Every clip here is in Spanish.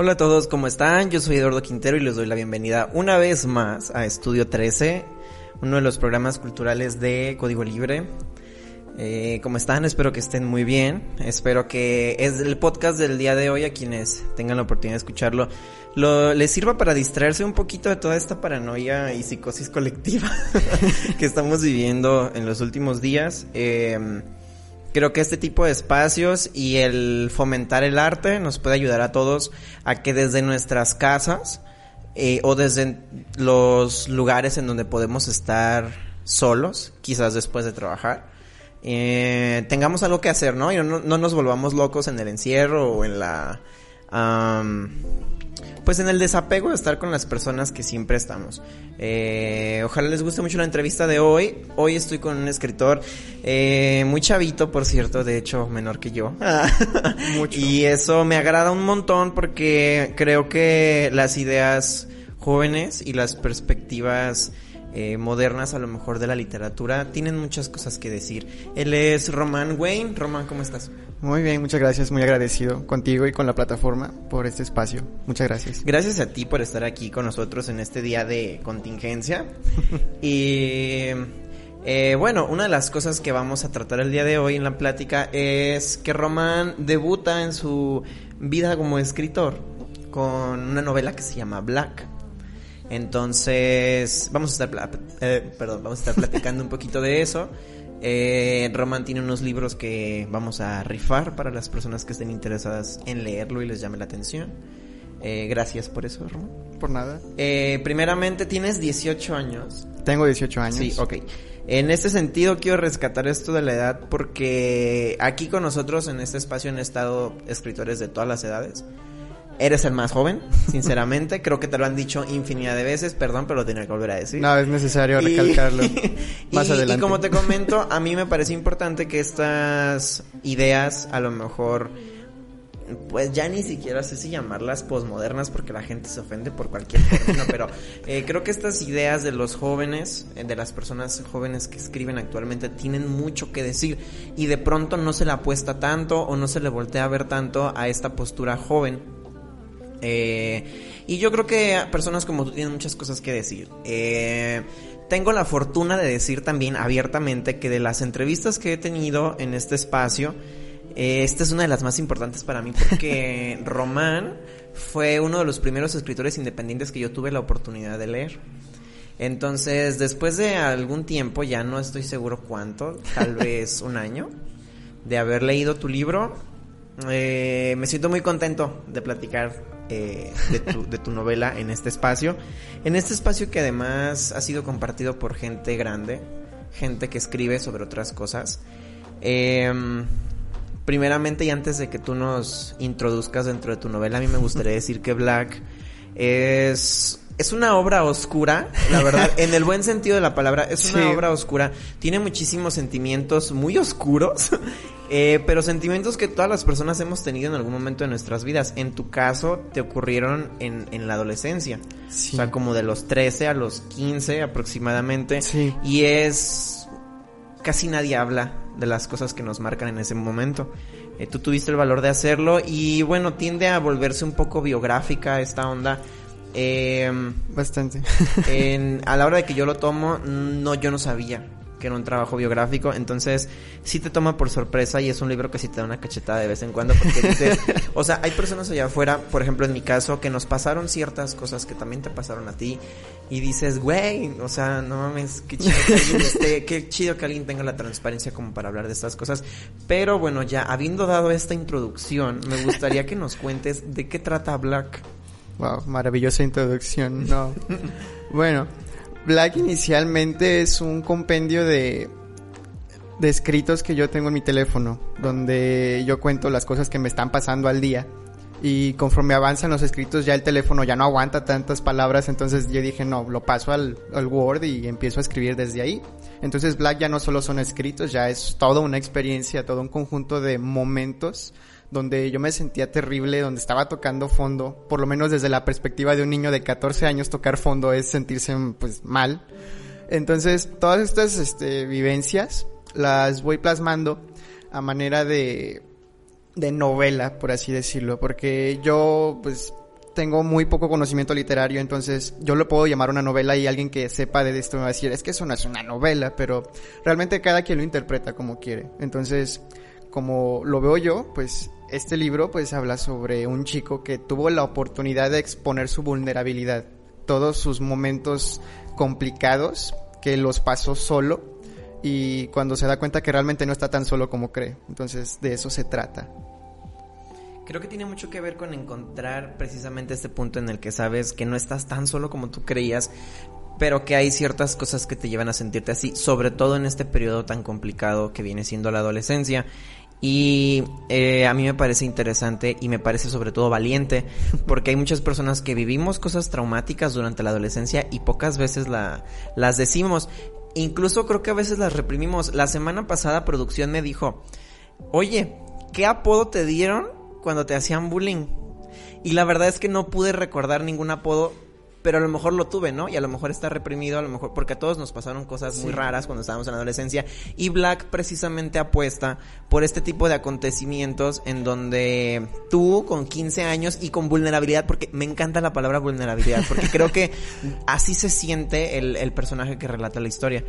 Hola a todos, ¿cómo están? Yo soy Eduardo Quintero y les doy la bienvenida una vez más a Estudio 13, uno de los programas culturales de Código Libre. Eh, ¿Cómo están? Espero que estén muy bien. Espero que es el podcast del día de hoy a quienes tengan la oportunidad de escucharlo lo, les sirva para distraerse un poquito de toda esta paranoia y psicosis colectiva que estamos viviendo en los últimos días. Eh, Creo que este tipo de espacios y el fomentar el arte nos puede ayudar a todos a que desde nuestras casas eh, o desde los lugares en donde podemos estar solos, quizás después de trabajar, eh, tengamos algo que hacer, ¿no? Y no, no, nos volvamos locos en el encierro o en la pues en el desapego de estar con las personas que siempre estamos. Eh, ojalá les guste mucho la entrevista de hoy. Hoy estoy con un escritor eh, muy chavito, por cierto, de hecho menor que yo. mucho. Y eso me agrada un montón porque creo que las ideas jóvenes y las perspectivas eh, modernas a lo mejor de la literatura tienen muchas cosas que decir. Él es Román Wayne. Román, ¿cómo estás? Muy bien, muchas gracias, muy agradecido contigo y con la plataforma por este espacio. Muchas gracias. Gracias a ti por estar aquí con nosotros en este día de contingencia. y eh, bueno, una de las cosas que vamos a tratar el día de hoy en la plática es que Román debuta en su vida como escritor con una novela que se llama Black. Entonces, vamos a estar, eh, perdón, vamos a estar platicando un poquito de eso. Eh, Roman tiene unos libros que vamos a rifar para las personas que estén interesadas en leerlo y les llame la atención. Eh, gracias por eso, Roman. Por nada. Eh, primeramente, tienes 18 años. Tengo 18 años. Sí, ok. En este sentido, quiero rescatar esto de la edad porque aquí con nosotros en este espacio han estado escritores de todas las edades. Eres el más joven, sinceramente. Creo que te lo han dicho infinidad de veces, perdón, pero lo tenía que volver a decir. No, es necesario recalcarlo. más adelante. Y como te comento, a mí me parece importante que estas ideas, a lo mejor, pues ya ni siquiera sé si llamarlas posmodernas porque la gente se ofende por cualquier término, pero eh, creo que estas ideas de los jóvenes, eh, de las personas jóvenes que escriben actualmente, tienen mucho que decir y de pronto no se le apuesta tanto o no se le voltea a ver tanto a esta postura joven eh, y yo creo que personas como tú tienen muchas cosas que decir. Eh, tengo la fortuna de decir también abiertamente que de las entrevistas que he tenido en este espacio, eh, esta es una de las más importantes para mí porque Román fue uno de los primeros escritores independientes que yo tuve la oportunidad de leer. Entonces, después de algún tiempo, ya no estoy seguro cuánto, tal vez un año, de haber leído tu libro, eh, me siento muy contento de platicar eh, de, tu, de, tu, novela en este espacio. En este espacio que además ha sido compartido por gente grande, gente que escribe sobre otras cosas. Eh, primeramente y antes de que tú nos introduzcas dentro de tu novela, a mí me gustaría decir que Black es es una obra oscura, la verdad, en el buen sentido de la palabra, es una obra oscura, tiene muchísimos sentimientos muy oscuros, eh, pero sentimientos que todas las personas hemos tenido en algún momento de nuestras vidas. En tu caso, te ocurrieron en, en la adolescencia, o sea, como de los 13 a los 15 aproximadamente, y es... casi nadie habla de las cosas que nos marcan en ese momento. Eh, tú tuviste el valor de hacerlo y bueno, tiende a volverse un poco biográfica esta onda eh, Bastante. en, a la hora de que yo lo tomo, no, yo no sabía que era un trabajo biográfico, entonces sí te toma por sorpresa y es un libro que sí te da una cachetada de vez en cuando porque dices, o sea, hay personas allá afuera, por ejemplo en mi caso, que nos pasaron ciertas cosas que también te pasaron a ti y dices, güey, o sea, no mames, qué chido que alguien esté, qué chido que alguien tenga la transparencia como para hablar de estas cosas, pero bueno, ya habiendo dado esta introducción, me gustaría que nos cuentes de qué trata Black. Wow, maravillosa introducción. No. bueno, Black inicialmente es un compendio de, de escritos que yo tengo en mi teléfono, donde yo cuento las cosas que me están pasando al día. y conforme avanzan los escritos ya el teléfono ya no aguanta tantas palabras, entonces yo dije, no, lo paso al, al Word y empiezo a escribir desde ahí. Entonces Black ya no solo son escritos, ya es toda una experiencia, todo un conjunto de momentos donde yo me sentía terrible, donde estaba tocando fondo, por lo menos desde la perspectiva de un niño de 14 años tocar fondo es sentirse pues mal. Entonces, todas estas este, vivencias las voy plasmando a manera de de novela, por así decirlo, porque yo pues tengo muy poco conocimiento literario, entonces yo lo puedo llamar una novela y alguien que sepa de esto me va a decir, es que eso no es una novela, pero realmente cada quien lo interpreta como quiere. Entonces, como lo veo yo, pues este libro pues habla sobre un chico que tuvo la oportunidad de exponer su vulnerabilidad, todos sus momentos complicados que los pasó solo y cuando se da cuenta que realmente no está tan solo como cree. Entonces de eso se trata. Creo que tiene mucho que ver con encontrar precisamente este punto en el que sabes que no estás tan solo como tú creías, pero que hay ciertas cosas que te llevan a sentirte así, sobre todo en este periodo tan complicado que viene siendo la adolescencia. Y eh, a mí me parece interesante y me parece sobre todo valiente, porque hay muchas personas que vivimos cosas traumáticas durante la adolescencia y pocas veces la, las decimos. Incluso creo que a veces las reprimimos. La semana pasada producción me dijo, oye, ¿qué apodo te dieron cuando te hacían bullying. Y la verdad es que no pude recordar ningún apodo, pero a lo mejor lo tuve, ¿no? Y a lo mejor está reprimido, a lo mejor porque a todos nos pasaron cosas muy raras cuando estábamos en la adolescencia. Y Black precisamente apuesta por este tipo de acontecimientos en donde tú con 15 años y con vulnerabilidad, porque me encanta la palabra vulnerabilidad, porque creo que así se siente el, el personaje que relata la historia.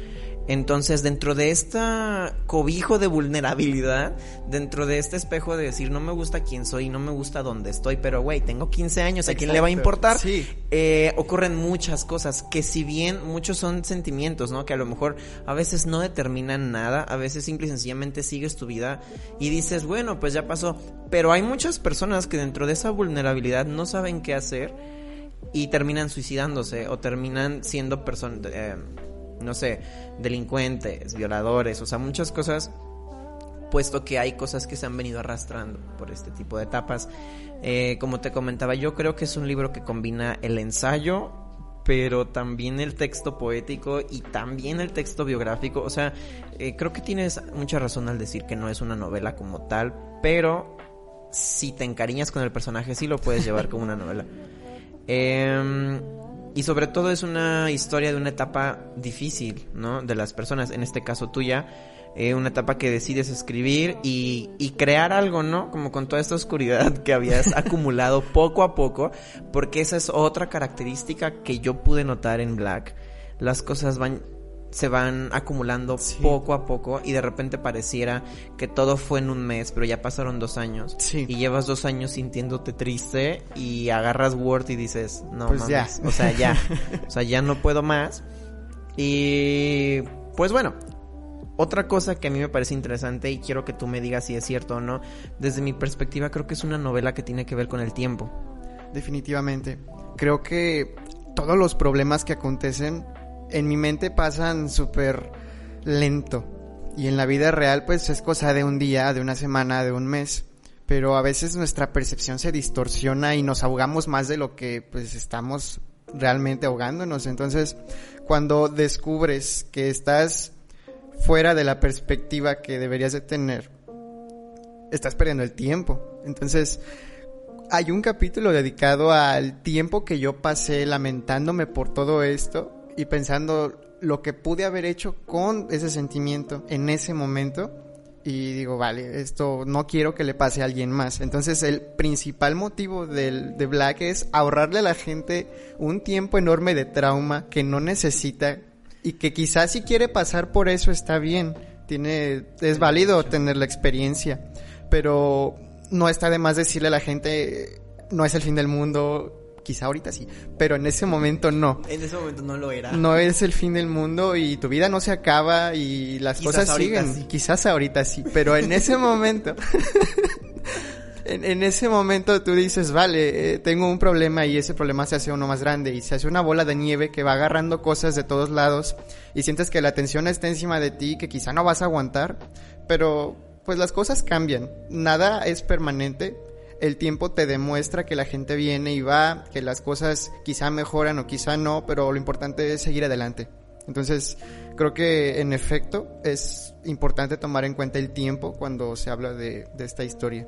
Entonces, dentro de esta cobijo de vulnerabilidad, dentro de este espejo de decir, no me gusta quién soy, no me gusta dónde estoy, pero güey, tengo 15 años, ¿a quién le va a importar? Sí. Eh, ocurren muchas cosas que si bien muchos son sentimientos, ¿no? Que a lo mejor a veces no determinan nada, a veces simple y sencillamente sigues tu vida y dices, bueno, pues ya pasó. Pero hay muchas personas que dentro de esa vulnerabilidad no saben qué hacer y terminan suicidándose o terminan siendo personas... Eh, no sé, delincuentes, violadores, o sea, muchas cosas, puesto que hay cosas que se han venido arrastrando por este tipo de etapas. Eh, como te comentaba, yo creo que es un libro que combina el ensayo, pero también el texto poético y también el texto biográfico. O sea, eh, creo que tienes mucha razón al decir que no es una novela como tal, pero si te encariñas con el personaje, sí lo puedes llevar como una novela. Eh, y sobre todo es una historia de una etapa difícil, ¿no? De las personas, en este caso tuya, eh, una etapa que decides escribir y, y crear algo, ¿no? Como con toda esta oscuridad que habías acumulado poco a poco, porque esa es otra característica que yo pude notar en Black. Las cosas van se van acumulando poco a poco y de repente pareciera que todo fue en un mes, pero ya pasaron dos años. Sí. Y llevas dos años sintiéndote triste y agarras Word y dices, no Pues mames, ya. o sea, ya, o sea, ya no puedo más. Y pues bueno, otra cosa que a mí me parece interesante y quiero que tú me digas si es cierto o no, desde mi perspectiva creo que es una novela que tiene que ver con el tiempo. Definitivamente. Creo que todos los problemas que acontecen en mi mente pasan súper lento. Y en la vida real pues es cosa de un día, de una semana, de un mes. Pero a veces nuestra percepción se distorsiona y nos ahogamos más de lo que pues estamos realmente ahogándonos. Entonces, cuando descubres que estás fuera de la perspectiva que deberías de tener, estás perdiendo el tiempo. Entonces, hay un capítulo dedicado al tiempo que yo pasé lamentándome por todo esto y pensando lo que pude haber hecho con ese sentimiento en ese momento. Y digo, vale, esto no quiero que le pase a alguien más. Entonces el principal motivo del, de Black es ahorrarle a la gente un tiempo enorme de trauma que no necesita y que quizás si quiere pasar por eso está bien. Tiene, es válido tener la experiencia, pero no está de más decirle a la gente, no es el fin del mundo, quizá ahorita sí, pero en ese momento no. En ese momento no lo era. No es el fin del mundo y tu vida no se acaba y las Quizás cosas ahorita siguen. sí. Quizás ahorita sí, pero en ese momento, en, en ese momento tú dices, vale, eh, tengo un problema y ese problema se hace uno más grande y se hace una bola de nieve que va agarrando cosas de todos lados y sientes que la tensión está encima de ti, que quizá no vas a aguantar, pero pues las cosas cambian, nada es permanente. El tiempo te demuestra que la gente viene y va, que las cosas quizá mejoran o quizá no, pero lo importante es seguir adelante. Entonces, creo que en efecto es importante tomar en cuenta el tiempo cuando se habla de, esta historia.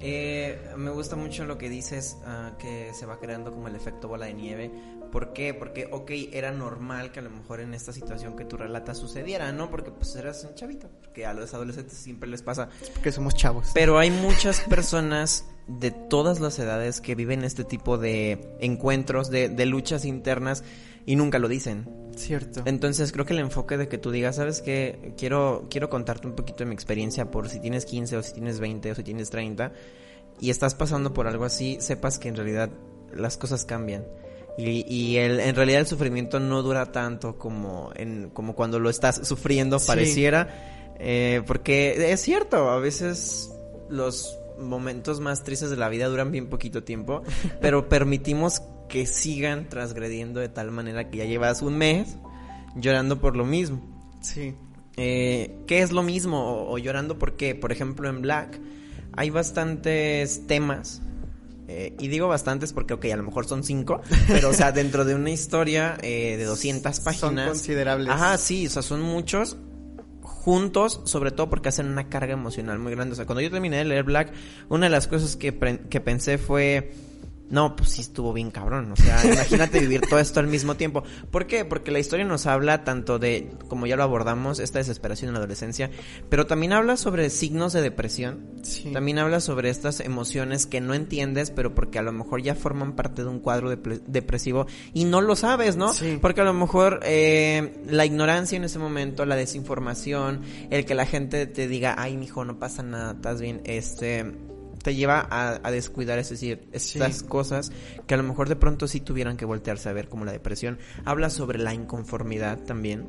Eh, me gusta mucho lo que dices, ah, que se va creando como el efecto bola de nieve. ¿Por qué? Porque, ok, era normal que a lo mejor en esta situación que tú relatas sucediera, ¿no? Porque pues eras un chavito, porque a los adolescentes siempre les pasa. Es porque somos chavos. Pero hay muchas personas de todas las edades que viven este tipo de encuentros, de, de luchas internas y nunca lo dicen. Cierto. Entonces creo que el enfoque de que tú digas, ¿sabes qué? Quiero, quiero contarte un poquito de mi experiencia por si tienes 15 o si tienes 20 o si tienes 30 y estás pasando por algo así, sepas que en realidad las cosas cambian. Y, y el, en realidad el sufrimiento no dura tanto como, en, como cuando lo estás sufriendo, pareciera. Eh, porque es cierto, a veces los momentos más tristes de la vida duran bien poquito tiempo, pero permitimos que sigan transgrediendo de tal manera que ya llevas un mes llorando por lo mismo. Sí. Eh, ¿Qué es lo mismo? O, llorando por qué? Por ejemplo, en Black hay bastantes temas. Eh, y digo bastantes porque, ok, a lo mejor son cinco. pero, o sea, dentro de una historia eh, de 200 páginas. Son considerables. Ajá, sí, o sea, son muchos juntos, sobre todo porque hacen una carga emocional muy grande. O sea, cuando yo terminé de leer Black, una de las cosas que, que pensé fue no, pues sí estuvo bien cabrón. O sea, imagínate vivir todo esto al mismo tiempo. ¿Por qué? Porque la historia nos habla tanto de, como ya lo abordamos, esta desesperación en la adolescencia, pero también habla sobre signos de depresión. Sí. También habla sobre estas emociones que no entiendes, pero porque a lo mejor ya forman parte de un cuadro depresivo y no lo sabes, ¿no? Sí. Porque a lo mejor eh, la ignorancia en ese momento, la desinformación, el que la gente te diga, ay, mijo, no pasa nada, estás bien, este te lleva a, descuidar, es decir, estas cosas que a lo mejor de pronto sí tuvieran que voltearse a ver como la depresión. Habla sobre la inconformidad también.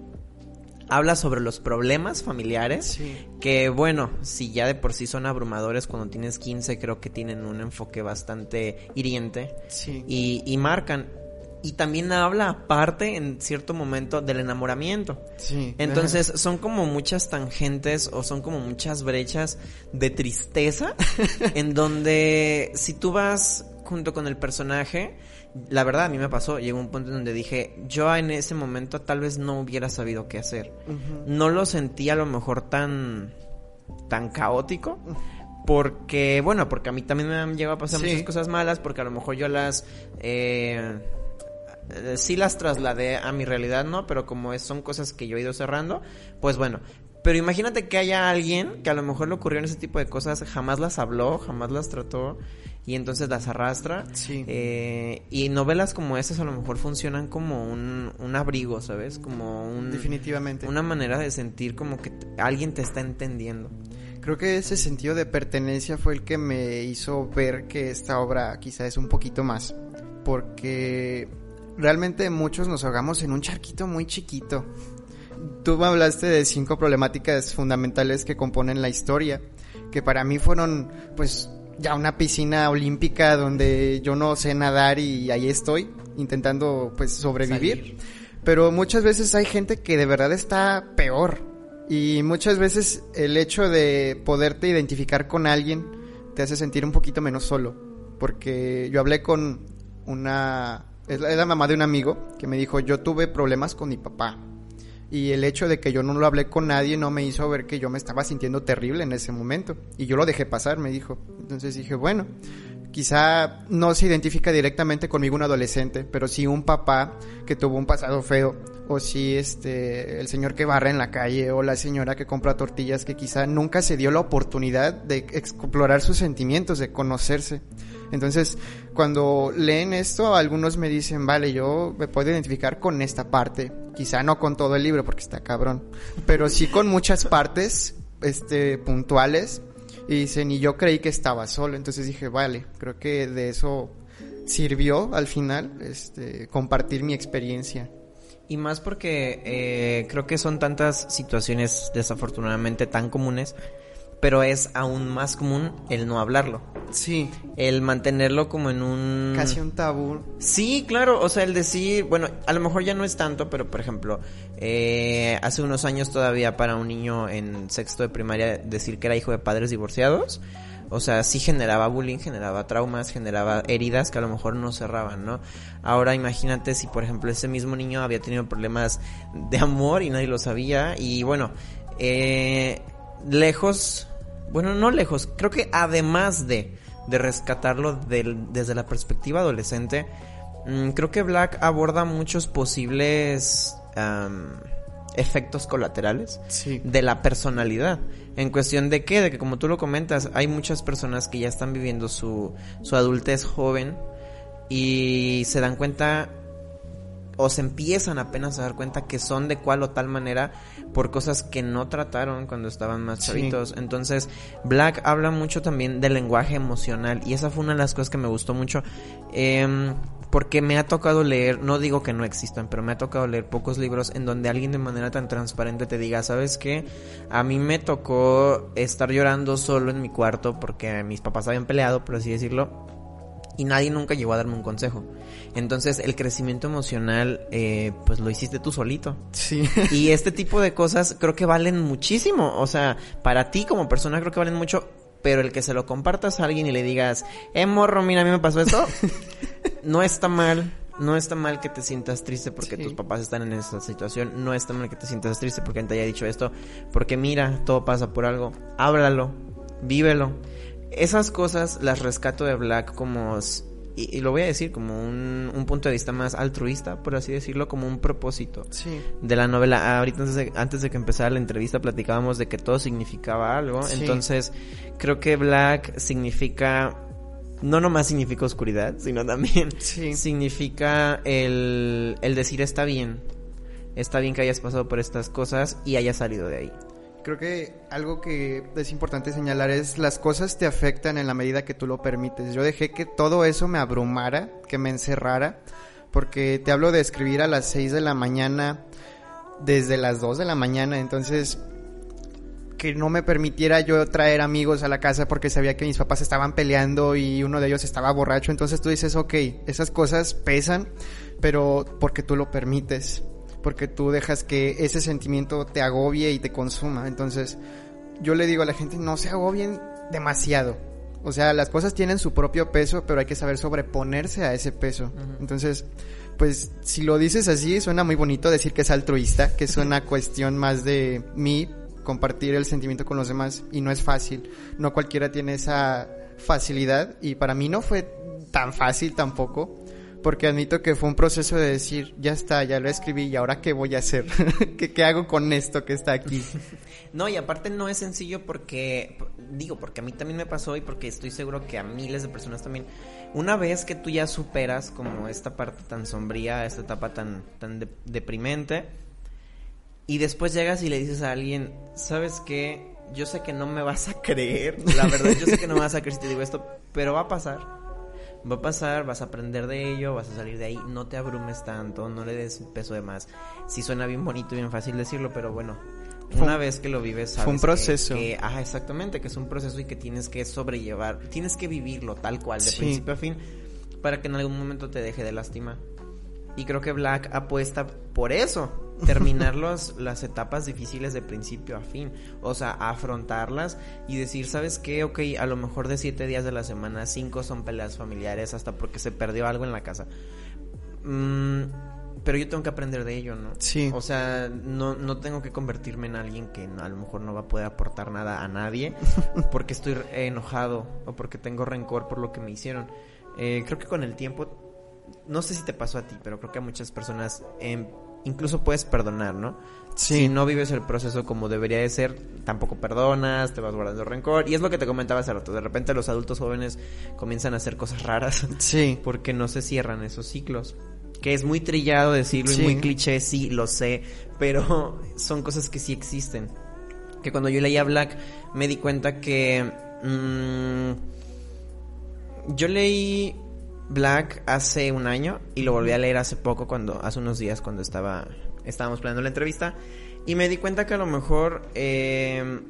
Habla sobre los problemas familiares, que bueno, si ya de por sí son abrumadores cuando tienes 15, creo que tienen un enfoque bastante hiriente. Y, y marcan y también habla aparte en cierto momento del enamoramiento. Sí. Entonces son como muchas tangentes o son como muchas brechas de tristeza en donde si tú vas junto con el personaje, la verdad a mí me pasó, llegó un punto en donde dije, yo en ese momento tal vez no hubiera sabido qué hacer. No lo sentí a lo mejor tan tan caótico porque bueno, porque a mí también me han llegado a pasar muchas cosas malas porque a lo mejor yo las eh, eh, sí las trasladé a mi realidad, ¿no? Pero como son cosas que yo he ido cerrando, pues bueno. Pero imagínate que haya alguien que a lo mejor le ocurrió en ese tipo de cosas, jamás las habló, jamás las trató y entonces las arrastra. Sí. Eh, y novelas como esas a lo mejor funcionan como un, un abrigo, ¿sabes? Como un... Definitivamente. Una manera de sentir como que alguien te está entendiendo. Creo que ese sentido de pertenencia fue el que me hizo ver que esta obra quizá es un poquito más. Porque realmente muchos nos ahogamos en un charquito muy chiquito. Tú me hablaste de cinco problemáticas fundamentales que componen la historia, que para mí fueron pues ya una piscina olímpica donde yo no sé nadar y ahí estoy intentando pues sobrevivir. Pero muchas veces hay gente que de verdad está peor. Y muchas veces el hecho de poderte identificar con alguien te hace sentir un poquito menos solo. Porque yo hablé con una es la, mamá de un amigo que me dijo, yo tuve problemas con mi papá. Y el hecho de que yo no lo hablé con nadie no me hizo ver que yo me estaba sintiendo terrible en ese momento. Y yo lo dejé pasar, me dijo. Entonces dije, bueno, quizá no se identifica directamente conmigo un adolescente, pero sí un papá que tuvo un pasado feo, o si este el señor que barra en la calle o la señora que compra tortillas que quizá nunca se dio la oportunidad de explorar sus sentimientos, de conocerse. Entonces, cuando leen esto, algunos me dicen, vale, yo me puedo identificar con esta parte, quizá no con todo el libro porque está cabrón, pero sí con muchas partes este puntuales y dicen, y yo creí que estaba solo, entonces dije, vale, creo que de eso sirvió al final este compartir mi experiencia. Y más porque eh, creo que son tantas situaciones desafortunadamente tan comunes pero es aún más común el no hablarlo. Sí. El mantenerlo como en un... Casi un tabú. Sí, claro, o sea, el decir, bueno, a lo mejor ya no es tanto, pero por ejemplo, eh, hace unos años todavía para un niño en sexto de primaria decir que era hijo de padres divorciados, O sea, sí generaba bullying, generaba traumas, generaba heridas que a lo mejor no cerraban, ¿no? Ahora imagínate si, por ejemplo, ese mismo niño había tenido problemas de amor y nadie lo sabía. Y bueno, eh, lejos, bueno, no lejos, creo que además de, de rescatarlo desde la perspectiva adolescente, mm, creo que Black aborda muchos posibles efectos colaterales de la personalidad. En cuestión de qué, de que como tú lo comentas, hay muchas personas que ya están viviendo su, su adultez joven y se dan cuenta o se empiezan apenas a dar cuenta que son de cual o tal manera por cosas que no trataron cuando estaban más chavitos. Entonces, Black habla mucho también del lenguaje emocional y esa fue una de las cosas que me gustó mucho. Eh, porque me ha tocado leer, no digo que no existan, pero me ha tocado leer pocos libros en donde alguien de manera tan transparente te diga, ¿sabes qué? A mí me tocó estar llorando solo en mi cuarto porque mis papás habían peleado, por así decirlo, y nadie nunca llegó a darme un consejo. Entonces el crecimiento emocional, eh, pues lo hiciste tú solito. Sí. Y este tipo de cosas creo que valen muchísimo. O sea, para ti como persona creo que valen mucho pero el que se lo compartas a alguien y le digas, eh, morro, mira, a mí me pasó esto, no está mal. No está mal que te sientas triste porque tus papás están en esa situación. No está mal que te sientas triste porque te haya dicho esto. Porque mira, todo pasa por algo. Háblalo. Vívelo. Esas cosas las rescato de Black como y, lo voy a decir como un, un, punto de vista más altruista, por así decirlo, como un propósito de la novela. Ahorita antes de, antes de, que empezara la entrevista platicábamos de que todo significaba algo, entonces creo que Black significa, no nomás significa oscuridad, sino también significa el, el decir está bien, está bien que hayas pasado por estas cosas y hayas salido de ahí. Creo que algo que es importante señalar es las cosas te afectan en la medida que tú lo permites. Yo dejé que todo eso me abrumara, que me encerrara, porque te hablo de escribir a las 6 de la mañana, desde las 2 de la mañana, entonces que no me permitiera yo traer amigos a la casa porque sabía que mis papás estaban peleando y uno de ellos estaba borracho, entonces tú dices, ok, esas cosas pesan, pero porque tú lo permites porque tú dejas que ese sentimiento te agobie y te consuma. Entonces, yo le digo a la gente, no se agobien demasiado. O sea, las cosas tienen su propio peso, pero hay que saber sobreponerse a ese peso. Entonces, pues si lo dices así, suena muy bonito decir que es altruista, que es una cuestión más de mí, compartir el sentimiento con los demás, y no es fácil. No cualquiera tiene esa facilidad, y para mí no fue tan fácil tampoco porque admito que fue un proceso de decir, ya está, ya lo escribí y ahora qué voy a hacer, ¿Qué, ¿Qué, hago con esto que está aquí. No, y aparte no es sencillo porque, digo, porque a mí también me pasó y porque estoy seguro que a miles de personas también, una vez que tú ya superas como esta parte tan sombría, esta etapa tan, tan deprimente, y después llegas y le dices a alguien, ¿sabes qué? Yo sé que no me vas a creer, la verdad, yo sé que no me vas a creer si te digo esto, pero va a pasar va a pasar, vas a aprender de ello, vas a salir de ahí, no te abrumes tanto, no le des peso de más. Sí suena bien bonito y bien fácil decirlo, pero bueno, una vez que lo vives sabes fue un proceso. Que, ajá, exactamente, que es un proceso y que tienes que sobrellevar, tienes que vivirlo tal cual, de principio a fin, para que en algún momento te deje de lastimar. Y creo que Black apuesta por eso, terminar las etapas difíciles de principio a fin. O sea, afrontarlas y decir, ¿sabes qué? Ok, a lo mejor de siete días de la semana, cinco son peleas familiares hasta porque se perdió algo en la casa. Mm, pero yo tengo que aprender de ello, ¿no? Sí. O sea, no, no tengo que convertirme en alguien que a lo mejor no va a poder aportar nada a nadie porque estoy enojado o porque tengo rencor por lo que me hicieron. Eh, creo que con el tiempo, no sé si te pasó a ti, pero creo que a muchas personas... Em, incluso puedes perdonar, ¿no? Si no vives el proceso como debería de ser, tampoco perdonas, te vas guardando rencor. Y es lo que te comentaba hace rato. De repente los adultos jóvenes comienzan a hacer cosas raras. Sí. Porque no se cierran esos ciclos. Que es muy trillado decirlo y muy cliché, sí, lo sé. Pero son cosas que sí existen. Que cuando yo leía Black me di cuenta que... Mmm, yo leí Black hace un año y lo volví a leer hace poco, cuando hace unos días cuando estaba estábamos planeando la entrevista y me di cuenta que a lo mejor eh,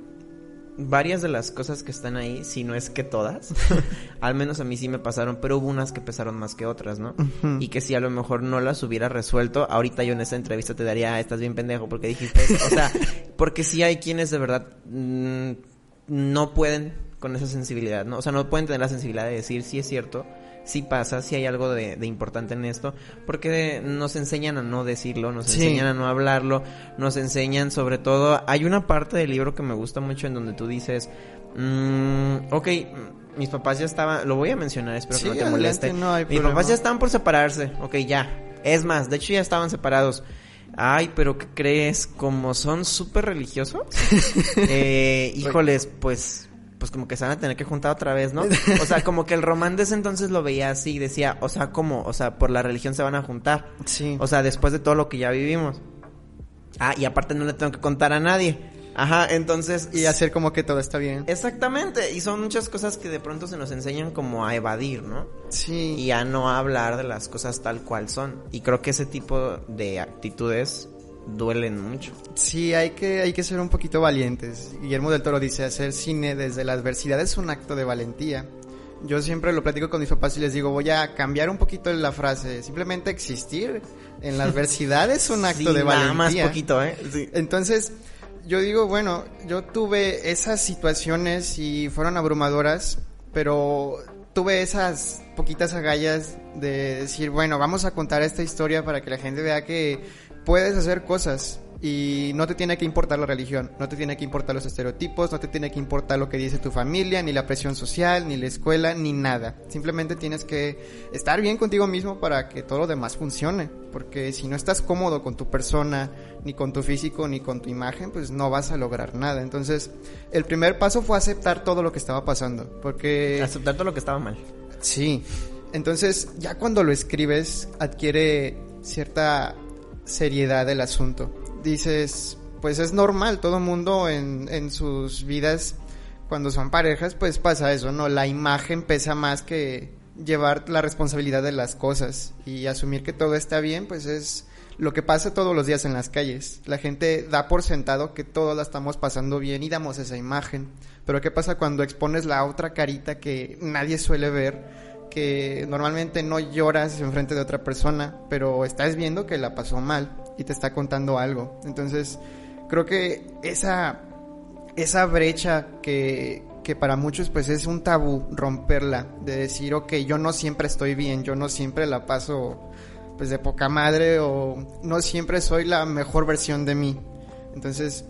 varias de las cosas que están ahí, si no es que todas, al menos a mí sí me pasaron, pero hubo unas que pesaron más que otras, ¿no? Y que si a lo mejor no las hubiera resuelto, ahorita yo en esa entrevista te daría, ah, estás bien pendejo porque dijiste eso. O sea, porque sí hay quienes de verdad mm, no pueden con esa sensibilidad, ¿no? O sea, no pueden tener la sensibilidad de decir si es cierto, si pasa, si hay algo de, de importante en esto, porque nos enseñan a no decirlo, nos Sí. enseñan a no hablarlo, nos enseñan sobre todo, hay una parte del libro que me gusta mucho en donde tú dices, mm, ok, mis papás ya estaban, lo voy a mencionar, espero Sí, que no te moleste, no mis papás ya estaban por separarse, ok, ya, es más, de hecho ya estaban separados. Ay, pero ¿qué crees? Como son súper religiosos, eh, híjoles, pues, pues como que se van a tener que juntar otra vez, ¿no? O sea, como que el román de ese entonces lo veía así, decía, o sea, como, o sea, por la religión se van a juntar. Sí. O sea, después de todo lo que ya vivimos. Ah, y aparte no le tengo que contar a nadie. Ajá, entonces... y hacer como que todo está bien. Exactamente, y son muchas cosas que de pronto se nos enseñan como a evadir, ¿no? Sí. Y a no hablar de las cosas tal cual son. Y creo que ese tipo de actitudes duelen mucho. Sí, hay que, hay que ser un poquito valientes. Guillermo del Toro dice, hacer cine desde la adversidad es un acto de valentía. Yo siempre lo platico con mis papás y les digo, voy a cambiar un poquito la frase. Simplemente existir en la adversidad es un acto Sí, de valentía. Nada más poquito, ¿eh? Sí. Entonces, yo digo, bueno, yo tuve esas situaciones y fueron abrumadoras, pero tuve esas poquitas agallas de decir, bueno, vamos a contar esta historia para que la gente vea que puedes hacer cosas y no te tiene que importar la religión, no te tiene que importar los estereotipos, no te tiene que importar lo que dice tu familia, ni la presión social, ni la escuela, ni nada. Simplemente tienes que estar bien contigo mismo para que todo lo demás funcione, porque si no estás cómodo con tu persona, ni con tu físico, ni con tu imagen, pues no vas a lograr nada. Entonces, el primer paso fue aceptar todo lo que estaba pasando, porque... Aceptar todo lo que estaba mal. Sí. Entonces, ya cuando lo escribes, adquiere cierta seriedad el asunto. Dices, pues es normal, todo mundo en, en sus vidas, cuando son parejas, pues pasa eso, ¿no? La imagen pesa más que llevar la responsabilidad de las cosas y asumir que todo está bien, pues es lo que pasa todos los días en las calles. La gente da por sentado que todos la estamos pasando bien y damos esa imagen. Pero ¿qué pasa cuando expones la otra carita que nadie suele ver? Que normalmente no lloras enfrente de otra persona, pero estás viendo que la pasó mal y te está contando algo. Entonces, creo que esa, esa brecha que, que para muchos pues es un tabú romperla, de decir, ok, yo no siempre estoy bien, yo no siempre la paso pues de poca madre o no siempre soy la mejor versión de mí. Entonces,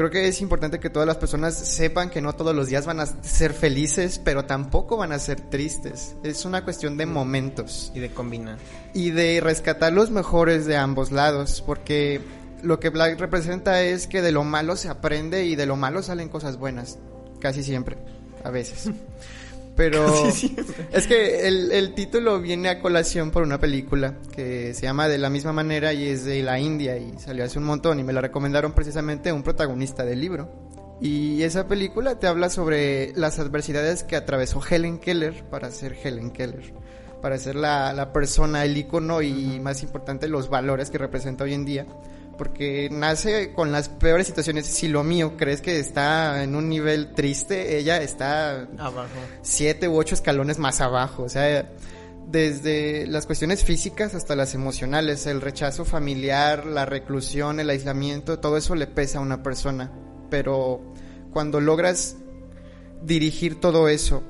creo que es importante que todas las personas sepan que no todos los días van a ser felices, pero tampoco van a ser tristes. Es una cuestión de momentos Y de combinar. y de rescatar los mejores de ambos lados, porque lo que Black representa es que de lo malo se aprende y de lo malo salen cosas buenas, casi siempre, a veces. Pero es que el, el título viene a colación por una película que se llama De la misma manera y es de la India y salió hace un montón y me la recomendaron precisamente un protagonista del libro. Y esa película te habla sobre las adversidades que atravesó Helen Keller para ser Helen Keller, para ser la, la persona, el icono y más importante los valores que representa hoy en día. Porque nace con las peores situaciones. Si lo mío crees que está en un nivel triste, ella está Abajo. siete u ocho escalones más abajo. O sea, desde las cuestiones físicas hasta las emocionales, el rechazo familiar, la reclusión, el aislamiento, todo eso le pesa a una persona. Pero cuando logras dirigir todo eso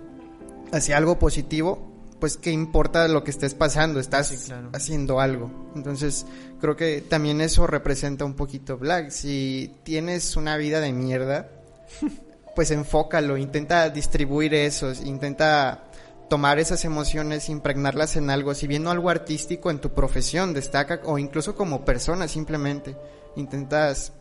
hacia algo positivo, pues qué importa lo que estés pasando, estás Sí, claro. haciendo algo. Entonces, creo que también eso representa un poquito Black. Si tienes una vida de mierda, pues enfócalo, intenta distribuir esos, intenta tomar esas emociones, impregnarlas en algo, si bien no algo artístico en tu profesión, destaca o incluso como persona simplemente, intentas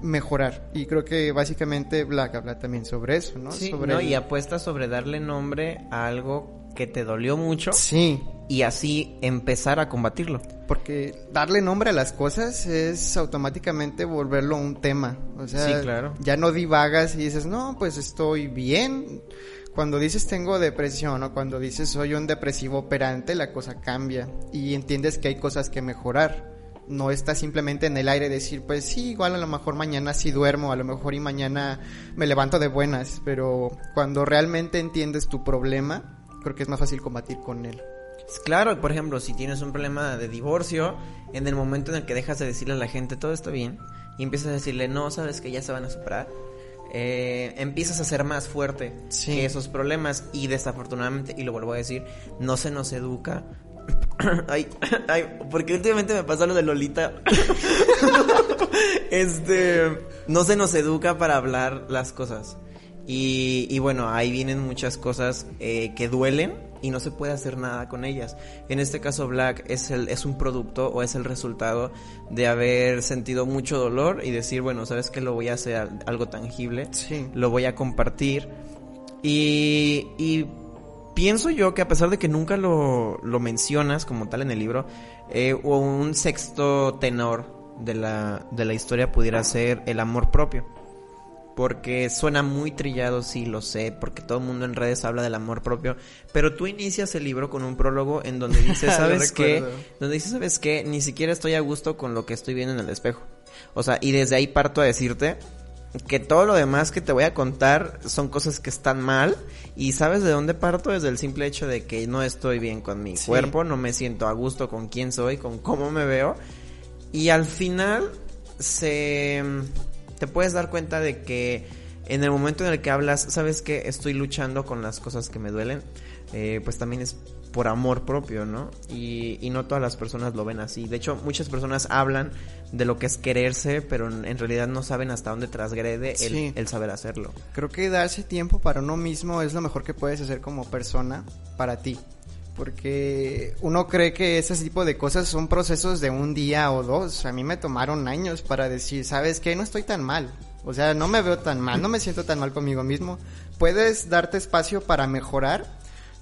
mejorar. Y creo que básicamente Black habla también sobre eso, ¿no? Sí, sobre ¿no? el- y apuesta sobre darle nombre a algo que te dolió mucho Sí, y así empezar a combatirlo. porque darle nombre a las cosas es automáticamente volverlo un tema. O sea, Sí, claro. ya no divagas y dices, no, pues estoy bien. Cuando dices tengo depresión o cuando dices soy un depresivo operante, la cosa cambia y entiendes que hay cosas que mejorar. No está simplemente en el aire decir, pues sí, igual a lo mejor mañana sí duermo, a lo mejor y mañana me levanto de buenas, pero cuando realmente entiendes tu problema, creo que es más fácil combatir con él. Claro, por ejemplo, si tienes un problema de divorcio, en el momento en el que dejas de decirle a la gente todo está bien y empiezas a decirle, no, sabes que ya se van a superar, eh, empiezas a ser más fuerte Sí. que esos problemas y desafortunadamente, y lo vuelvo a decir, no se nos educa. ay, ay, porque últimamente me pasa lo de Lolita. este, no se nos educa para hablar las cosas. Y, y bueno, ahí vienen muchas cosas eh, que duelen y no se puede hacer nada con ellas. En este caso, Black es, el, es un producto o es el resultado de haber sentido mucho dolor y decir, bueno, sabes que lo voy a hacer al- algo tangible, Sí. lo voy a compartir. Y, y pienso yo que a pesar de que nunca lo, lo mencionas como tal en el libro, eh, o un sexto tenor de la, de la historia pudiera ser el amor propio. Porque suena muy trillado, sí, lo sé, porque todo el mundo en redes habla del amor propio. Pero tú inicias el libro con un prólogo en donde dices, ¿sabes qué? Donde dices, ¿sabes qué? Ni siquiera estoy a gusto con lo que estoy viendo en el espejo. O sea, y desde ahí parto a decirte que todo lo demás que te voy a contar son cosas que están mal. Y ¿sabes de dónde parto? Desde el simple hecho de que no estoy bien con mi Sí. cuerpo, no me siento a gusto con quién soy, con cómo me veo. Y al final se te puedes dar cuenta de que en el momento en el que hablas, sabes que estoy luchando con las cosas que me duelen, eh, pues también es por amor propio, ¿no? Y, y no todas las personas lo ven así. De hecho, muchas personas hablan de lo que es quererse, pero en, realidad no saben hasta dónde transgrede el, Sí. el saber hacerlo. Creo que darse tiempo para uno mismo es lo mejor que puedes hacer como persona para ti. Porque uno cree que ese tipo de cosas son procesos de un día o dos. A mí me tomaron años para decir, ¿sabes qué? No estoy tan mal. O sea, no me veo tan mal, no me siento tan mal conmigo mismo. Puedes darte espacio para mejorar,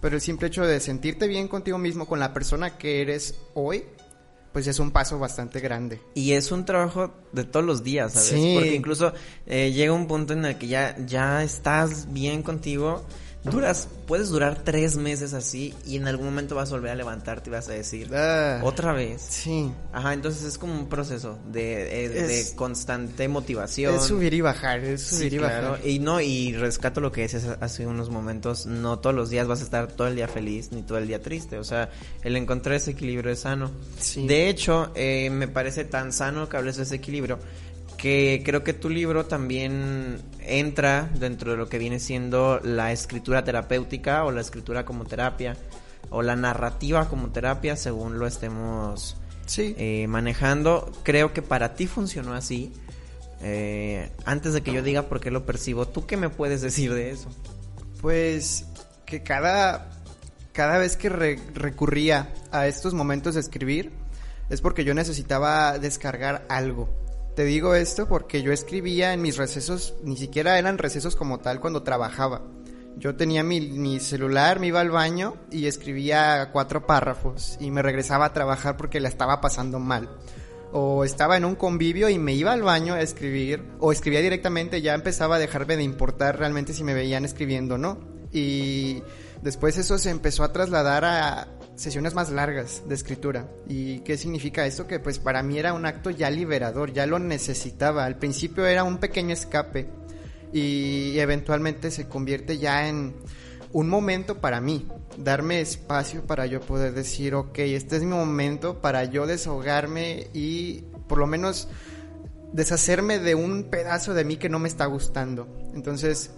pero el simple hecho de sentirte bien contigo mismo, con la persona que eres hoy, pues es un paso bastante grande. Y es un trabajo de todos los días, ¿sabes? Sí. Porque incluso eh, llega un punto en el que ya, ya estás bien contigo, duras, puedes durar tres meses así y en algún momento vas a volver a levantarte y vas a decir, Ah, otra vez. Sí. Ajá, entonces es como un proceso de, eh, de Es- constante motivación. Es subir y bajar, es Sí, subir y claro. bajar. Y no, y rescato lo que decías hace unos momentos, no todos los días vas a estar todo el día feliz ni todo el día triste, o sea, el encontrar ese equilibrio es sano. Sí. De hecho, eh, me parece tan sano que hables de ese equilibrio que creo que tu libro también entra dentro de lo que viene siendo la escritura terapéutica o la escritura como terapia o la narrativa como terapia según lo estemos Sí. eh, manejando. Creo que para ti funcionó así. Eh, antes de que yo diga por qué lo percibo, ¿tú qué me puedes decir de eso? Pues que cada, cada vez que re- recurría a estos momentos de escribir es porque yo necesitaba descargar algo. Te digo esto porque yo escribía en mis recesos, ni siquiera eran recesos como tal cuando trabajaba. Yo tenía mi, celular, me iba al baño y escribía cuatro párrafos y me regresaba a trabajar porque la estaba pasando mal. O estaba en un convivio y me iba al baño a escribir, o escribía directamente, ya empezaba a dejarme de importar realmente si me veían escribiendo o no. Y después eso se empezó a trasladar a sesiones más largas de escritura. ¿Y qué significa esto? Que pues para mí era un acto ya liberador, ya lo necesitaba. Al principio era un pequeño escape y eventualmente se convierte ya en un momento para mí, darme espacio para yo poder decir, ok, este es mi momento para yo desahogarme y por lo menos deshacerme de un pedazo de mí que no me está gustando. Entonces,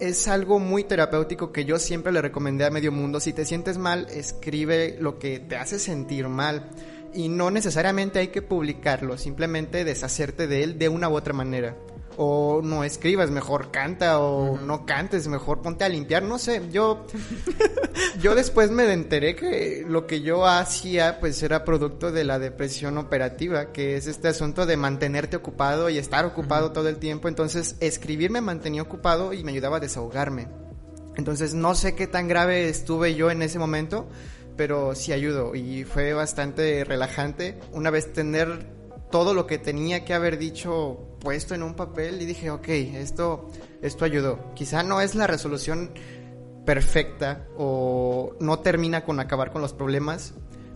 es algo muy terapéutico que yo siempre le recomendé a medio mundo. Si te sientes mal, escribe lo que te hace sentir mal. Y no necesariamente hay que publicarlo, simplemente deshacerte de él de una u otra manera. O no escribas, mejor canta, o no cantes, mejor ponte a limpiar, no sé. Yo, yo después me enteré que lo que yo hacía pues era producto de la depresión operativa, que es este asunto de mantenerte ocupado y estar ocupado todo el tiempo. Entonces escribir me mantenía ocupado y me ayudaba a desahogarme. Entonces no sé qué tan grave estuve yo en ese momento, pero sí ayudó y fue bastante relajante una vez tener todo lo que tenía que haber dicho puesto en un papel y dije, ok, esto, esto ayudó. Quizá no es la resolución perfecta o no termina con acabar con los problemas,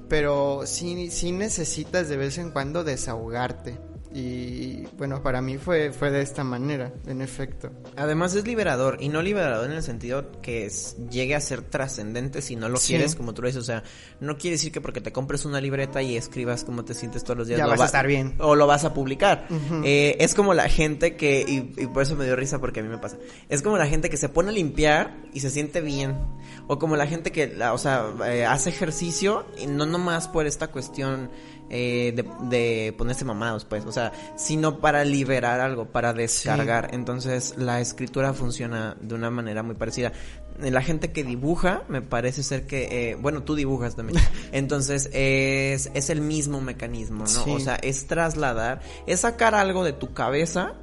pero sí, sí necesitas de vez en cuando desahogarte. Y bueno, para mí fue, fue de esta manera, en efecto. Además es liberador, y no liberador en el sentido que llegue a ser trascendente si no lo quieres, como tú lo dices. O sea, no quiere decir que porque te compres una libreta y escribas cómo te sientes todos los días. Ya vas a estar bien. O lo vas a publicar. Eh, es como la gente que, y, por eso me dio risa porque a mí me pasa, es como la gente que se pone a limpiar y se siente bien. O como la gente que, o sea, eh, hace ejercicio y no nomás por esta cuestión eh, de, ponerse mamados, pues, o sea, sino para liberar algo, para descargar. Entonces, la escritura funciona de una manera muy parecida. La gente que dibuja, me parece ser que, eh, bueno, tú dibujas también. Entonces, es, es el mismo mecanismo, ¿no? O sea, es trasladar, es sacar algo de tu cabeza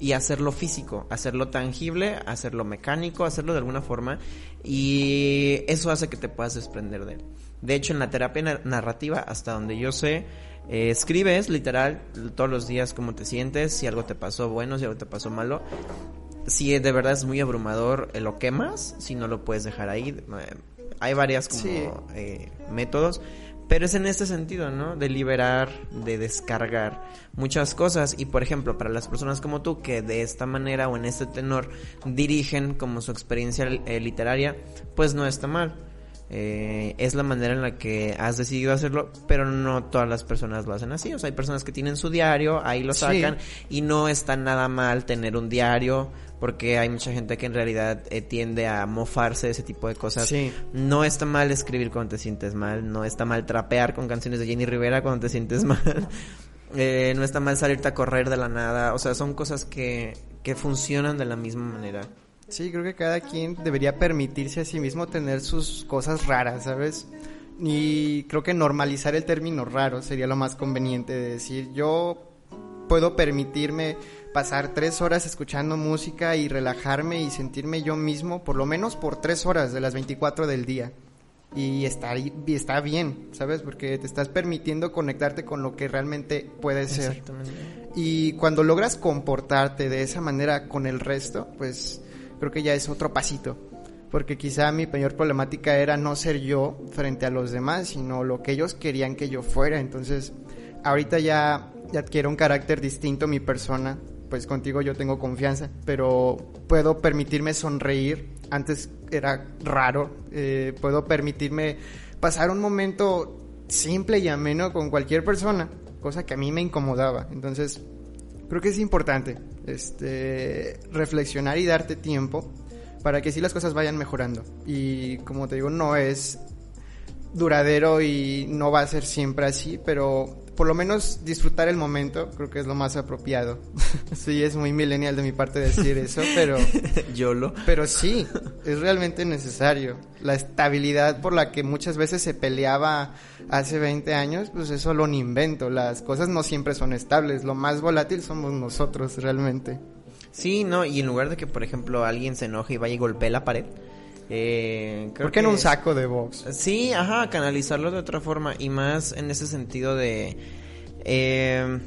y hacerlo físico, hacerlo tangible, hacerlo mecánico, hacerlo de alguna forma y eso hace que te puedas desprender de él. De hecho, en la terapia narrativa, hasta donde yo sé, eh, escribes literal todos los días cómo te sientes, si algo te pasó bueno, si algo te pasó malo. Si de verdad es muy abrumador, eh, lo quemas, si no lo puedes dejar ahí. Eh, hay varias como métodos, pero es en este sentido, ¿no? De liberar, de descargar muchas cosas. Y por ejemplo, para las personas como tú que de esta manera o en este tenor dirigen como su experiencia literaria, pues no está mal eh, es la manera en la que has decidido hacerlo, pero no todas las personas lo hacen así. O sea, hay personas que tienen su diario, ahí lo sacan, y no está nada mal tener un diario, porque hay mucha gente que en realidad eh, tiende a mofarse de ese tipo de cosas. No está mal escribir cuando te sientes mal, no está mal trapear con canciones de Jenny Rivera cuando te sientes mal. Eh, no está mal salirte a correr de la nada, o sea, son cosas que, que funcionan de la misma manera. Sí, creo que cada quien debería permitirse a sí mismo tener sus cosas raras, ¿sabes? Y creo que normalizar el término raro sería lo más conveniente de decir, yo puedo permitirme pasar tres horas escuchando música y relajarme y sentirme yo mismo por lo menos por tres horas de las 24 del día. Y está, y está bien, ¿sabes? Porque te estás permitiendo conectarte con lo que realmente puede ser. Y cuando logras comportarte de esa manera con el resto, pues creo que ya es otro pasito. Porque quizá mi peor problemática era no ser yo frente a los demás, sino lo que ellos querían que yo fuera. Entonces, ahorita ya, adquiero un carácter distinto mi persona. Pues contigo yo tengo confianza, pero puedo permitirme sonreír. Antes era raro. Eh, puedo permitirme pasar un momento simple y ameno con cualquier persona, cosa que a mí me incomodaba. Entonces, creo que es importante este, reflexionar y darte tiempo para que sí las cosas vayan mejorando. Y como te digo, no es duradero y no va a ser siempre así, pero por lo menos disfrutar el momento creo que es lo más apropiado. sí, es muy millennial de mi parte decir eso, pero... lo Pero sí, es realmente necesario. La estabilidad por la que muchas veces se peleaba hace 20 años, pues es solo un invento. Las cosas no siempre son estables. Lo más volátil somos nosotros realmente. Sí, no, y en lugar de que, por ejemplo, alguien se enoje y vaya y golpee la pared, eh, creo ¿Por qué en un saco de box? Sí, ajá, canalizarlo de otra forma y más en ese sentido de... Eh,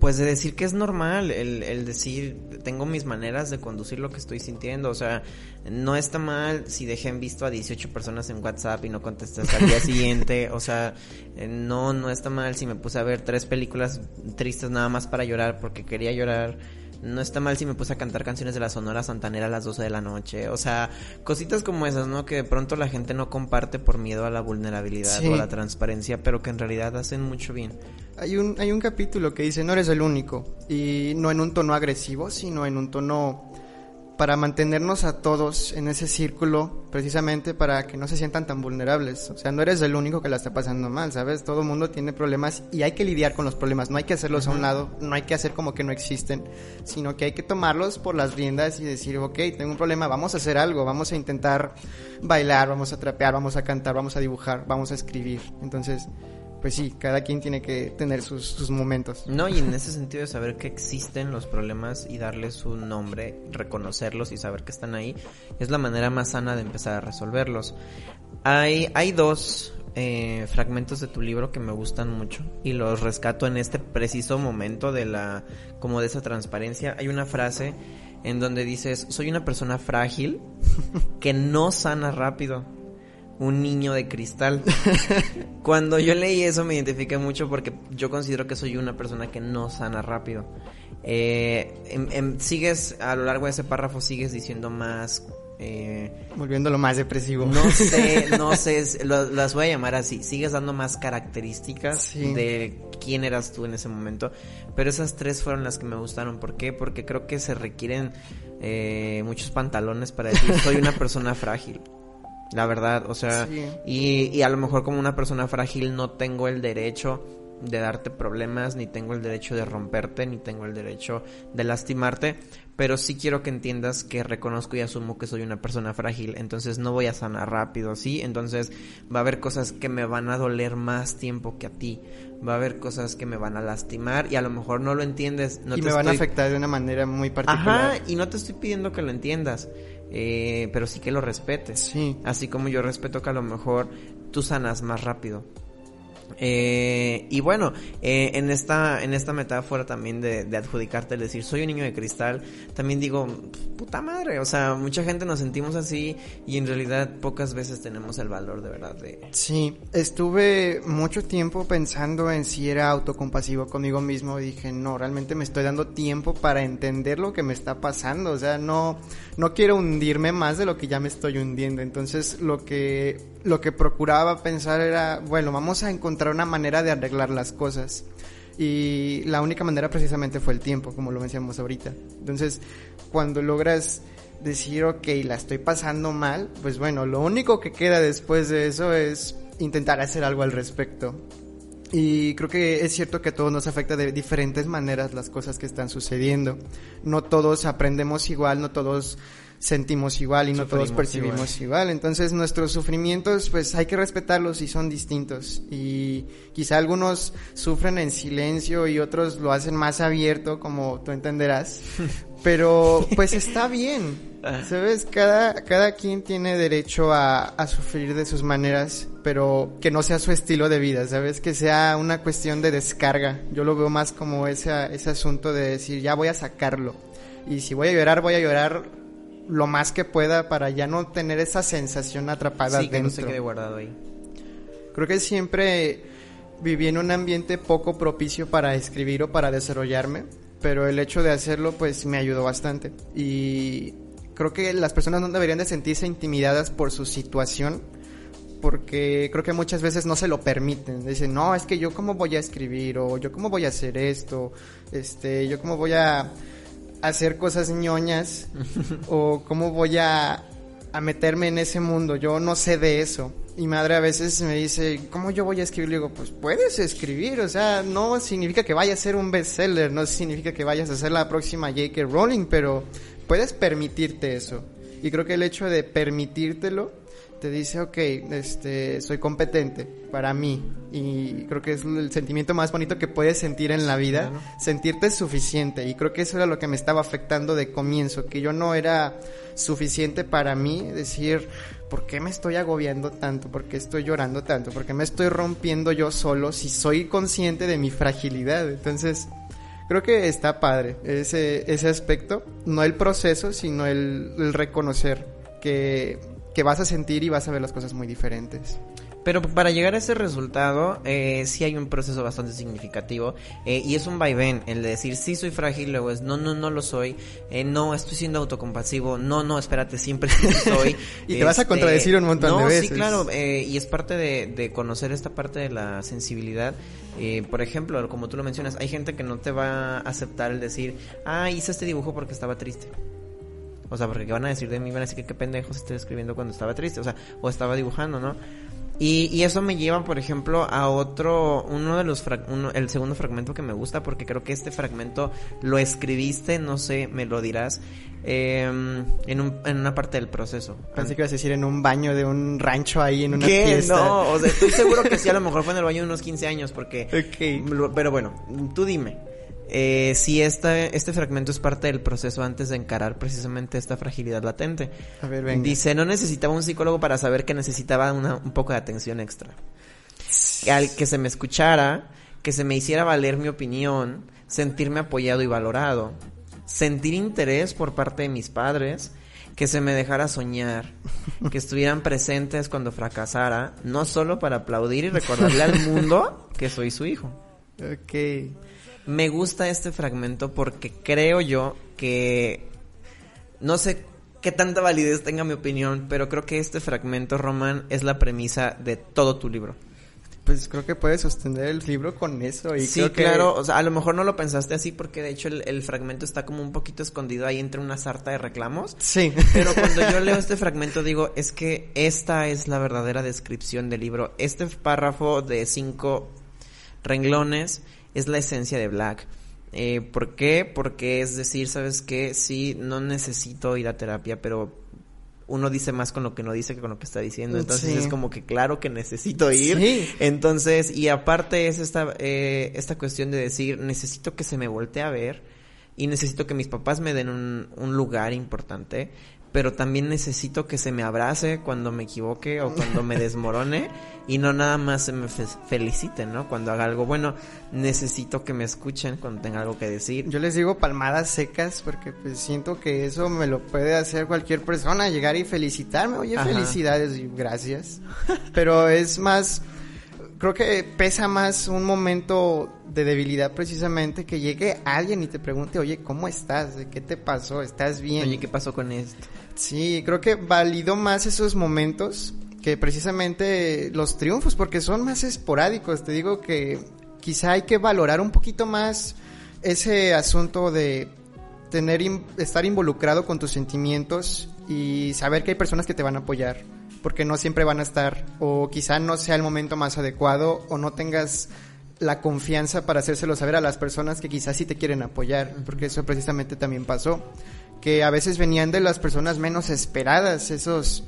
pues de decir que es normal, el, el, decir, tengo mis maneras de conducir lo que estoy sintiendo, o sea, no está mal si dejé en visto a 18 personas en WhatsApp y no contesté hasta el día siguiente, o sea, eh, no, no está mal si me puse a ver tres películas tristes nada más para llorar porque quería llorar, no está mal si me puse a cantar canciones de la Sonora Santanera a las 12 de la noche. O sea, cositas como esas, ¿no? Que de pronto la gente no comparte por miedo a la vulnerabilidad o a la transparencia, pero que en realidad hacen mucho bien. Hay un, hay un capítulo que dice, no eres el único. Y no en un tono agresivo, sino en un tono para mantenernos a todos en ese círculo, precisamente para que no se sientan tan vulnerables. O sea, no eres el único que la está pasando mal, ¿sabes? Todo el mundo tiene problemas y hay que lidiar con los problemas, no hay que hacerlos a un lado, no hay que hacer como que no existen, sino que hay que tomarlos por las riendas y decir, ok, tengo un problema, vamos a hacer algo, vamos a intentar bailar, vamos a trapear, vamos a cantar, vamos a dibujar, vamos a escribir. Entonces, pues sí, cada quien tiene que tener sus, momentos. No, y en ese sentido de saber que existen los problemas y darles un nombre, reconocerlos y saber que están ahí, es la manera más sana de empezar a resolverlos. Hay, hay dos eh, fragmentos de tu libro que me gustan mucho y los rescato en este preciso momento de la, como de esa transparencia. Hay una frase en donde dices, soy una persona frágil que no sana rápido un niño de cristal. Cuando yo leí eso me identifiqué mucho porque yo considero que soy una persona que no sana rápido. Eh, em- em, sigues, a lo largo de ese párrafo, sigues diciendo más... Eh, Volviéndolo más depresivo. no sé, no sé, lo- las voy a llamar así. Sigues dando más características Sí. de quién eras tú en ese momento. Pero esas tres fueron las que me gustaron. ¿Por qué? Porque creo que se requieren eh, muchos pantalones para decir soy una persona frágil. La verdad, o sea, Sí. y, y a lo mejor como una persona frágil no tengo el derecho de darte problemas, ni tengo el derecho de romperte, ni tengo el derecho de lastimarte, pero sí quiero que entiendas que reconozco y asumo que soy una persona frágil, entonces no voy a sanar rápido, ¿sí? Entonces va a haber cosas que me van a doler más tiempo que a ti, va a haber cosas que me van a lastimar y a lo mejor no lo entiendes, no y te me van a afectar de una manera muy particular. Ajá, y no te estoy pidiendo que lo entiendas, eh, pero sí que lo respetes. Sí. Así como yo respeto que a lo mejor tú sanas más rápido. Eh, y bueno, eh, en esta en esta metáfora también de, de adjudicarte, el decir soy un niño de cristal, también digo, puta madre, o sea, mucha gente nos sentimos así y en realidad pocas veces tenemos el valor de verdad de... Sí, estuve mucho tiempo pensando en si era autocompasivo conmigo mismo y dije, no, realmente me estoy dando tiempo para entender lo que me está pasando, o sea, no, no quiero hundirme más de lo que ya me estoy hundiendo, entonces lo que, lo que procuraba pensar era, bueno, vamos a encontrar una manera de arreglar las cosas. Y la única manera precisamente fue el tiempo, como lo mencionamos ahorita. Entonces, cuando logras decir, ok, la estoy pasando mal, pues bueno, lo único que queda después de eso es intentar hacer algo al respecto. Y creo que es cierto que a todos nos afecta de diferentes maneras las cosas que están sucediendo. No todos aprendemos igual, no todos sentimos igual y no todos percibimos igual. Entonces nuestros sufrimientos pues hay que respetarlos y son distintos. Y quizá algunos sufren en silencio y otros lo hacen más abierto como tú entenderás. Pero pues está bien. ¿Sabes? Cada, cada quien tiene derecho a, a sufrir de sus maneras, pero que no sea su estilo de vida, ¿sabes? Que sea una cuestión de descarga. Yo lo veo más como ese, ese asunto de decir, ya voy a sacarlo. Y si voy a llorar, voy a llorar lo más que pueda para ya no tener esa sensación atrapada Sí, que no se dentro. quede guardado ahí. Creo que siempre viví en un ambiente poco propicio para escribir o para desarrollarme, pero el hecho de hacerlo pues me ayudó bastante. Y creo que las personas no deberían de sentirse intimidadas por su situación, porque creo que muchas veces no se lo permiten. Dicen, no, es que yo cómo voy a escribir, o yo cómo voy a hacer esto, este, yo cómo voy a hacer cosas ñoñas, o cómo voy a, a meterme en ese mundo, yo no sé de eso. Y madre a veces me dice, ¿cómo yo voy a escribir? Le digo, pues puedes escribir, o sea, no significa que vayas a ser un bestseller, no significa que vayas a ser la próxima J.K. Rowling, pero puedes permitirte eso. Y creo que el hecho de permitírtelo te dice, ok, este, soy competente para mí. Y creo que es el sentimiento más bonito que puedes sentir en la vida, Claro. sentirte suficiente. Y creo que eso era lo que me estaba afectando de comienzo, que yo no era suficiente para mí decir, ¿por qué me estoy agobiando tanto? ¿Por qué estoy llorando tanto? ¿Por qué me estoy rompiendo yo solo si soy consciente de mi fragilidad? Entonces, creo que está padre ese, ese aspecto, no el proceso, sino el, el reconocer que, que vas a sentir y vas a ver las cosas muy diferentes. Pero para llegar a ese resultado, eh, sí hay un proceso bastante significativo. eh, y es un vaivén, el de decir, sí soy frágil, luego es, no, no, no lo soy. eh, no, estoy siendo autocompasivo. No, no, espérate, siempre sí soy. Y te vas a contradecir un montón no, de veces. Sí, claro, eh, y es parte de, de conocer esta parte de la sensibilidad. Eh, por ejemplo, como tú lo mencionas, hay gente que no te va a aceptar el decir, ah, hice este dibujo porque estaba triste. O sea, porque ¿qué van a decir de mí? Van a decir que qué pendejos estoy escribiendo cuando estaba triste, o sea, o estaba dibujando, ¿no? Y, y eso me lleva, por ejemplo, a otro, uno de los, uno, el segundo fragmento que me gusta, porque creo que este fragmento lo escribiste, no sé, me lo dirás, eh, en, un, en una parte del proceso. Pensé que ibas a decir en un baño de un rancho ahí en una ¿Qué? fiesta. No, o sea, estoy seguro que sí, a lo mejor fue en el baño de unos 15 años, porque... Ok. Pero bueno, tú dime. Eh, si esta, este fragmento es parte del proceso antes de encarar precisamente esta fragilidad latente. A ver, venga. Dice, no necesitaba un psicólogo para saber que necesitaba una- un poco de atención extra. Al que se me escuchara, que se me hiciera valer mi opinión, sentirme apoyado y valorado, sentir interés por parte de mis padres, que se me dejara soñar, que estuvieran presentes cuando fracasara, no solo para aplaudir y recordarle al mundo que soy su hijo. Ok. Me gusta este fragmento porque creo yo que no sé qué tanta validez tenga mi opinión, pero creo que este fragmento, Román, es la premisa de todo tu libro. Pues creo que puedes sostener el libro con eso. Y sí, creo que- claro, o sea, a lo mejor no lo pensaste así porque de hecho el, el fragmento está como un poquito escondido ahí entre una sarta de reclamos. Sí. Pero cuando yo leo este fragmento digo, es que esta es la verdadera descripción del libro. Este párrafo de cinco renglones es la esencia de Black. Eh, ¿Por qué? Porque es decir, ¿sabes qué? Sí, no necesito ir a terapia, pero uno dice más con lo que no dice que con lo que está diciendo. Entonces Sí. es como que claro que necesito ir. Sí. Entonces, y aparte es esta, eh, esta cuestión de decir, necesito que se me voltee a ver y necesito que mis papás me den un, un lugar importante, pero también necesito que se me abrace cuando me equivoque o cuando me desmorone y no nada más se me fe- feliciten, ¿no? Cuando haga algo bueno, necesito que me escuchen cuando tenga algo que decir. Yo les digo palmadas secas porque pues siento que eso me lo puede hacer cualquier persona, llegar y felicitarme, oye, Ajá. felicidades y gracias. Pero es más, creo que pesa más un momento de debilidad precisamente que llegue alguien y te pregunte, oye, ¿cómo estás? ¿Qué te pasó? ¿Estás bien? Oye, ¿qué pasó con esto? Sí, creo que validó más esos momentos que precisamente los triunfos, porque son más esporádicos. Te digo que quizá hay que valorar un poquito más ese asunto de tener estar involucrado con tus sentimientos y saber que hay personas que te van a apoyar, porque no siempre van a estar, o quizá no sea el momento más adecuado, o no tengas la confianza para hacérselo saber a las personas que quizás sí te quieren apoyar, porque eso precisamente también pasó, que a veces venían de las personas menos esperadas esos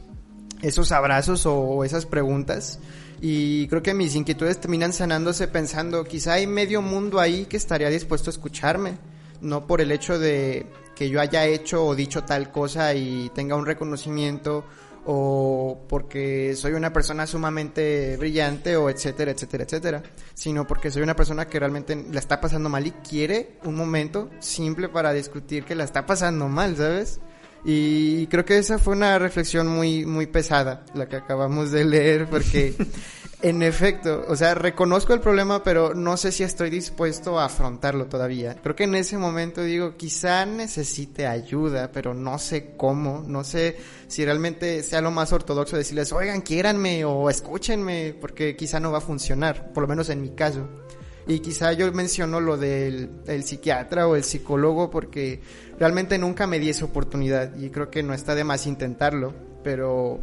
esos abrazos o esas preguntas. Y creo que mis inquietudes terminan sanándose pensando quizá hay medio mundo ahí que estaría dispuesto a escucharme, no por el hecho de que yo haya hecho o dicho tal cosa y tenga un reconocimiento o porque soy una persona sumamente brillante o etcétera, etcétera, etcétera, sino porque soy una persona que realmente la está pasando mal y quiere un momento simple para discutir que la está pasando mal, ¿sabes? Y creo que esa fue una reflexión muy, muy pesada, la que acabamos de leer, porque en efecto, o sea, reconozco el problema, pero no sé si estoy dispuesto a afrontarlo todavía. Creo que en ese momento digo, quizá necesite ayuda, pero no sé cómo, no sé si realmente sea lo más ortodoxo decirles, oigan, quiéranme o escúchenme, porque quizá no va a funcionar, por lo menos en mi caso. Y quizá yo menciono lo del el psiquiatra o el psicólogo porque realmente nunca me di esa oportunidad y creo que no está de más intentarlo, pero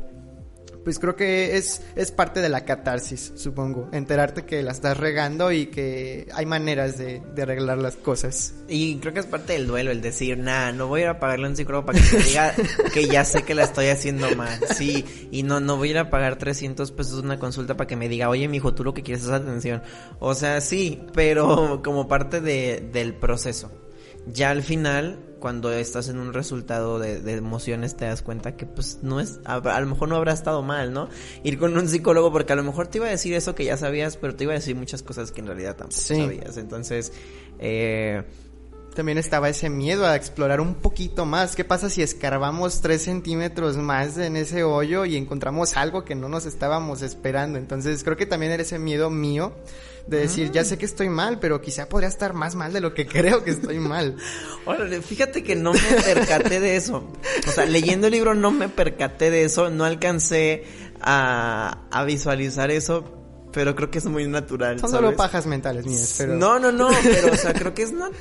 pues creo que es, es parte de la catarsis, supongo, enterarte que la estás regando y que hay maneras de, de arreglar las cosas. Y creo que es parte del duelo el decir, nah, no voy a ir a pagarle un psicólogo para que me diga que ya sé que la estoy haciendo mal. Sí, y no, no voy a ir a pagar 300 pesos una consulta para que me diga, oye, mijo, tú lo que quieres es atención. O sea, sí, pero como parte de, del proceso. Ya al final, cuando estás en un resultado de, de emociones, te das cuenta que pues no es, a, a lo mejor no habrá estado mal, ¿no? Ir con un psicólogo porque a lo mejor te iba a decir eso que ya sabías, pero te iba a decir muchas cosas que en realidad tampoco Sí. sabías. Entonces, eh, También estaba ese miedo a explorar un poquito más. ¿Qué pasa si escarbamos tres centímetros más en ese hoyo y encontramos algo que no nos estábamos esperando? Entonces creo que también era ese miedo mío de decir, ya sé que estoy mal, pero quizá podría estar más mal de lo que creo que estoy mal. Órale, fíjate que no me percaté de eso. O sea, leyendo el libro no me percaté de eso, no alcancé a, a visualizar eso, pero creo que es muy natural. Son ¿sabes? solo pajas mentales mías, pero... No, no, no, pero o sea, creo que es nat-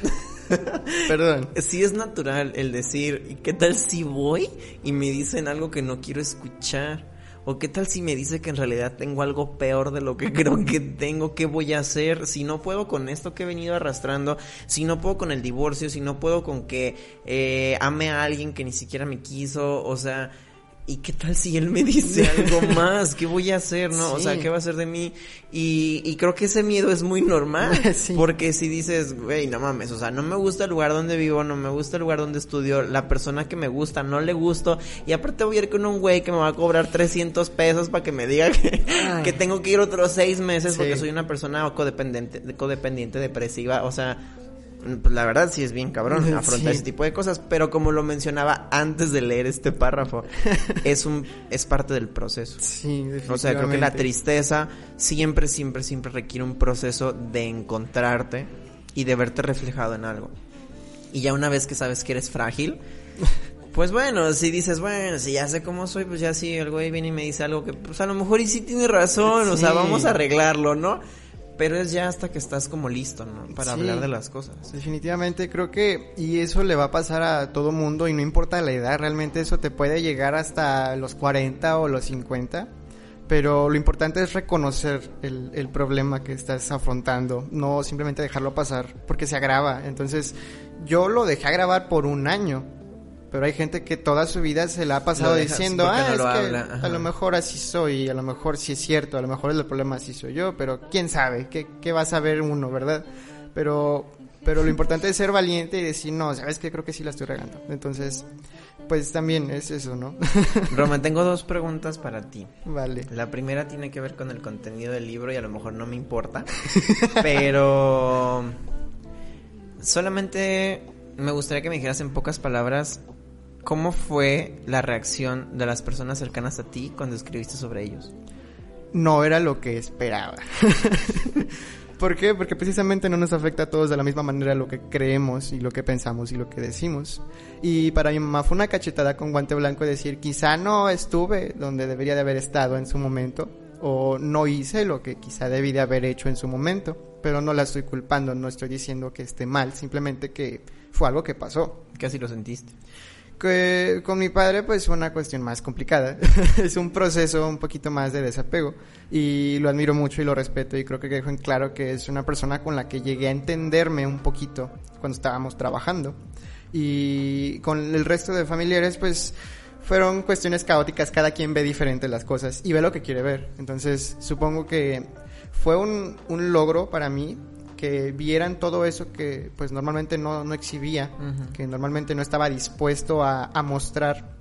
Perdón. sí es natural el decir, ¿y qué tal si voy y me dicen algo que no quiero escuchar? ¿O qué tal si me dice que en realidad tengo algo peor de lo que creo que tengo? ¿Qué voy a hacer? Si no puedo con esto que he venido arrastrando, si no puedo con el divorcio, si no puedo con que eh, ame a alguien que ni siquiera me quiso, o sea... ¿Y qué tal si él me dice algo más? ¿Qué voy a hacer, no? O sea. ¿qué va a hacer de mí? Y, y creo que ese miedo es muy normal. Sí. Porque si dices, güey, no mames, o sea, no me gusta el lugar donde vivo, no me gusta el lugar donde estudio, la persona que me gusta, no le gusto, y aparte voy a ir con un güey que me va a cobrar 300 pesos para que me diga que, que tengo que ir otros seis meses Sí. porque soy una persona codependiente, codependiente depresiva, o sea, pues la verdad sí es bien cabrón afrontar Sí. ese tipo de cosas, pero como lo mencionaba antes de leer este párrafo, es un es parte del proceso. Sí, O sea, creo que la definitivamente. tristeza siempre, siempre, siempre requiere un proceso de encontrarte y de verte reflejado en algo. Y ya una vez que sabes que eres frágil, pues bueno, si dices, bueno, si ya sé cómo soy, pues ya sí, el güey viene y me dice algo que, pues a lo mejor y sí tiene razón, o sea, vamos a arreglarlo, ¿no? Pero es ya hasta que estás como listo, ¿no? Para Sí. hablar de las cosas. Definitivamente creo que y eso le va a pasar a todo mundo y no importa la edad, realmente eso te puede llegar hasta los 40 o los 50, pero lo importante es reconocer el, el problema que estás afrontando, no simplemente dejarlo pasar porque se agrava. Entonces yo lo dejé grabar por un año, pero hay gente que toda su vida se la ha pasado dejas diciendo, ah, no es lo que habla", ajá. a lo mejor así soy, a lo mejor sí es cierto, a lo mejor el problema así soy yo, pero quién sabe, qué, qué va a saber uno, ¿verdad? Pero, pero lo importante es ser valiente y decir, no, sabes que creo que sí la estoy regando. Entonces, pues también es eso, ¿no? Roman, tengo dos preguntas para ti. vale. La primera tiene que ver con el contenido del libro y a lo mejor no me importa. pero solamente me gustaría que me dijeras en pocas palabras cómo fue la reacción de las personas cercanas a ti cuando escribiste sobre ellos. No era lo que esperaba. ¿Por qué? Porque precisamente no nos afecta a todos de la misma manera lo que creemos y lo que pensamos y lo que decimos. Y para mi mamá fue una cachetada con guante blanco decir, quizá no estuve donde debería de haber estado en su momento, o no hice lo que quizá debí de haber hecho en su momento, pero no la estoy culpando, no estoy diciendo que esté mal, simplemente que fue algo que pasó. ¿Qué así lo sentiste? Que con mi padre pues fue una cuestión más complicada. es un proceso un poquito más de desapego y lo admiro mucho y lo respeto y creo que dejo en claro que es una persona con la que llegué a entenderme un poquito cuando estábamos trabajando. Y con el resto de familiares pues fueron cuestiones caóticas, cada quien ve diferente las cosas y ve lo que quiere ver. Entonces supongo que fue un, un logro para mí que vieran todo eso que pues normalmente no, no exhibía, Ujú. que normalmente no estaba dispuesto a, a mostrar.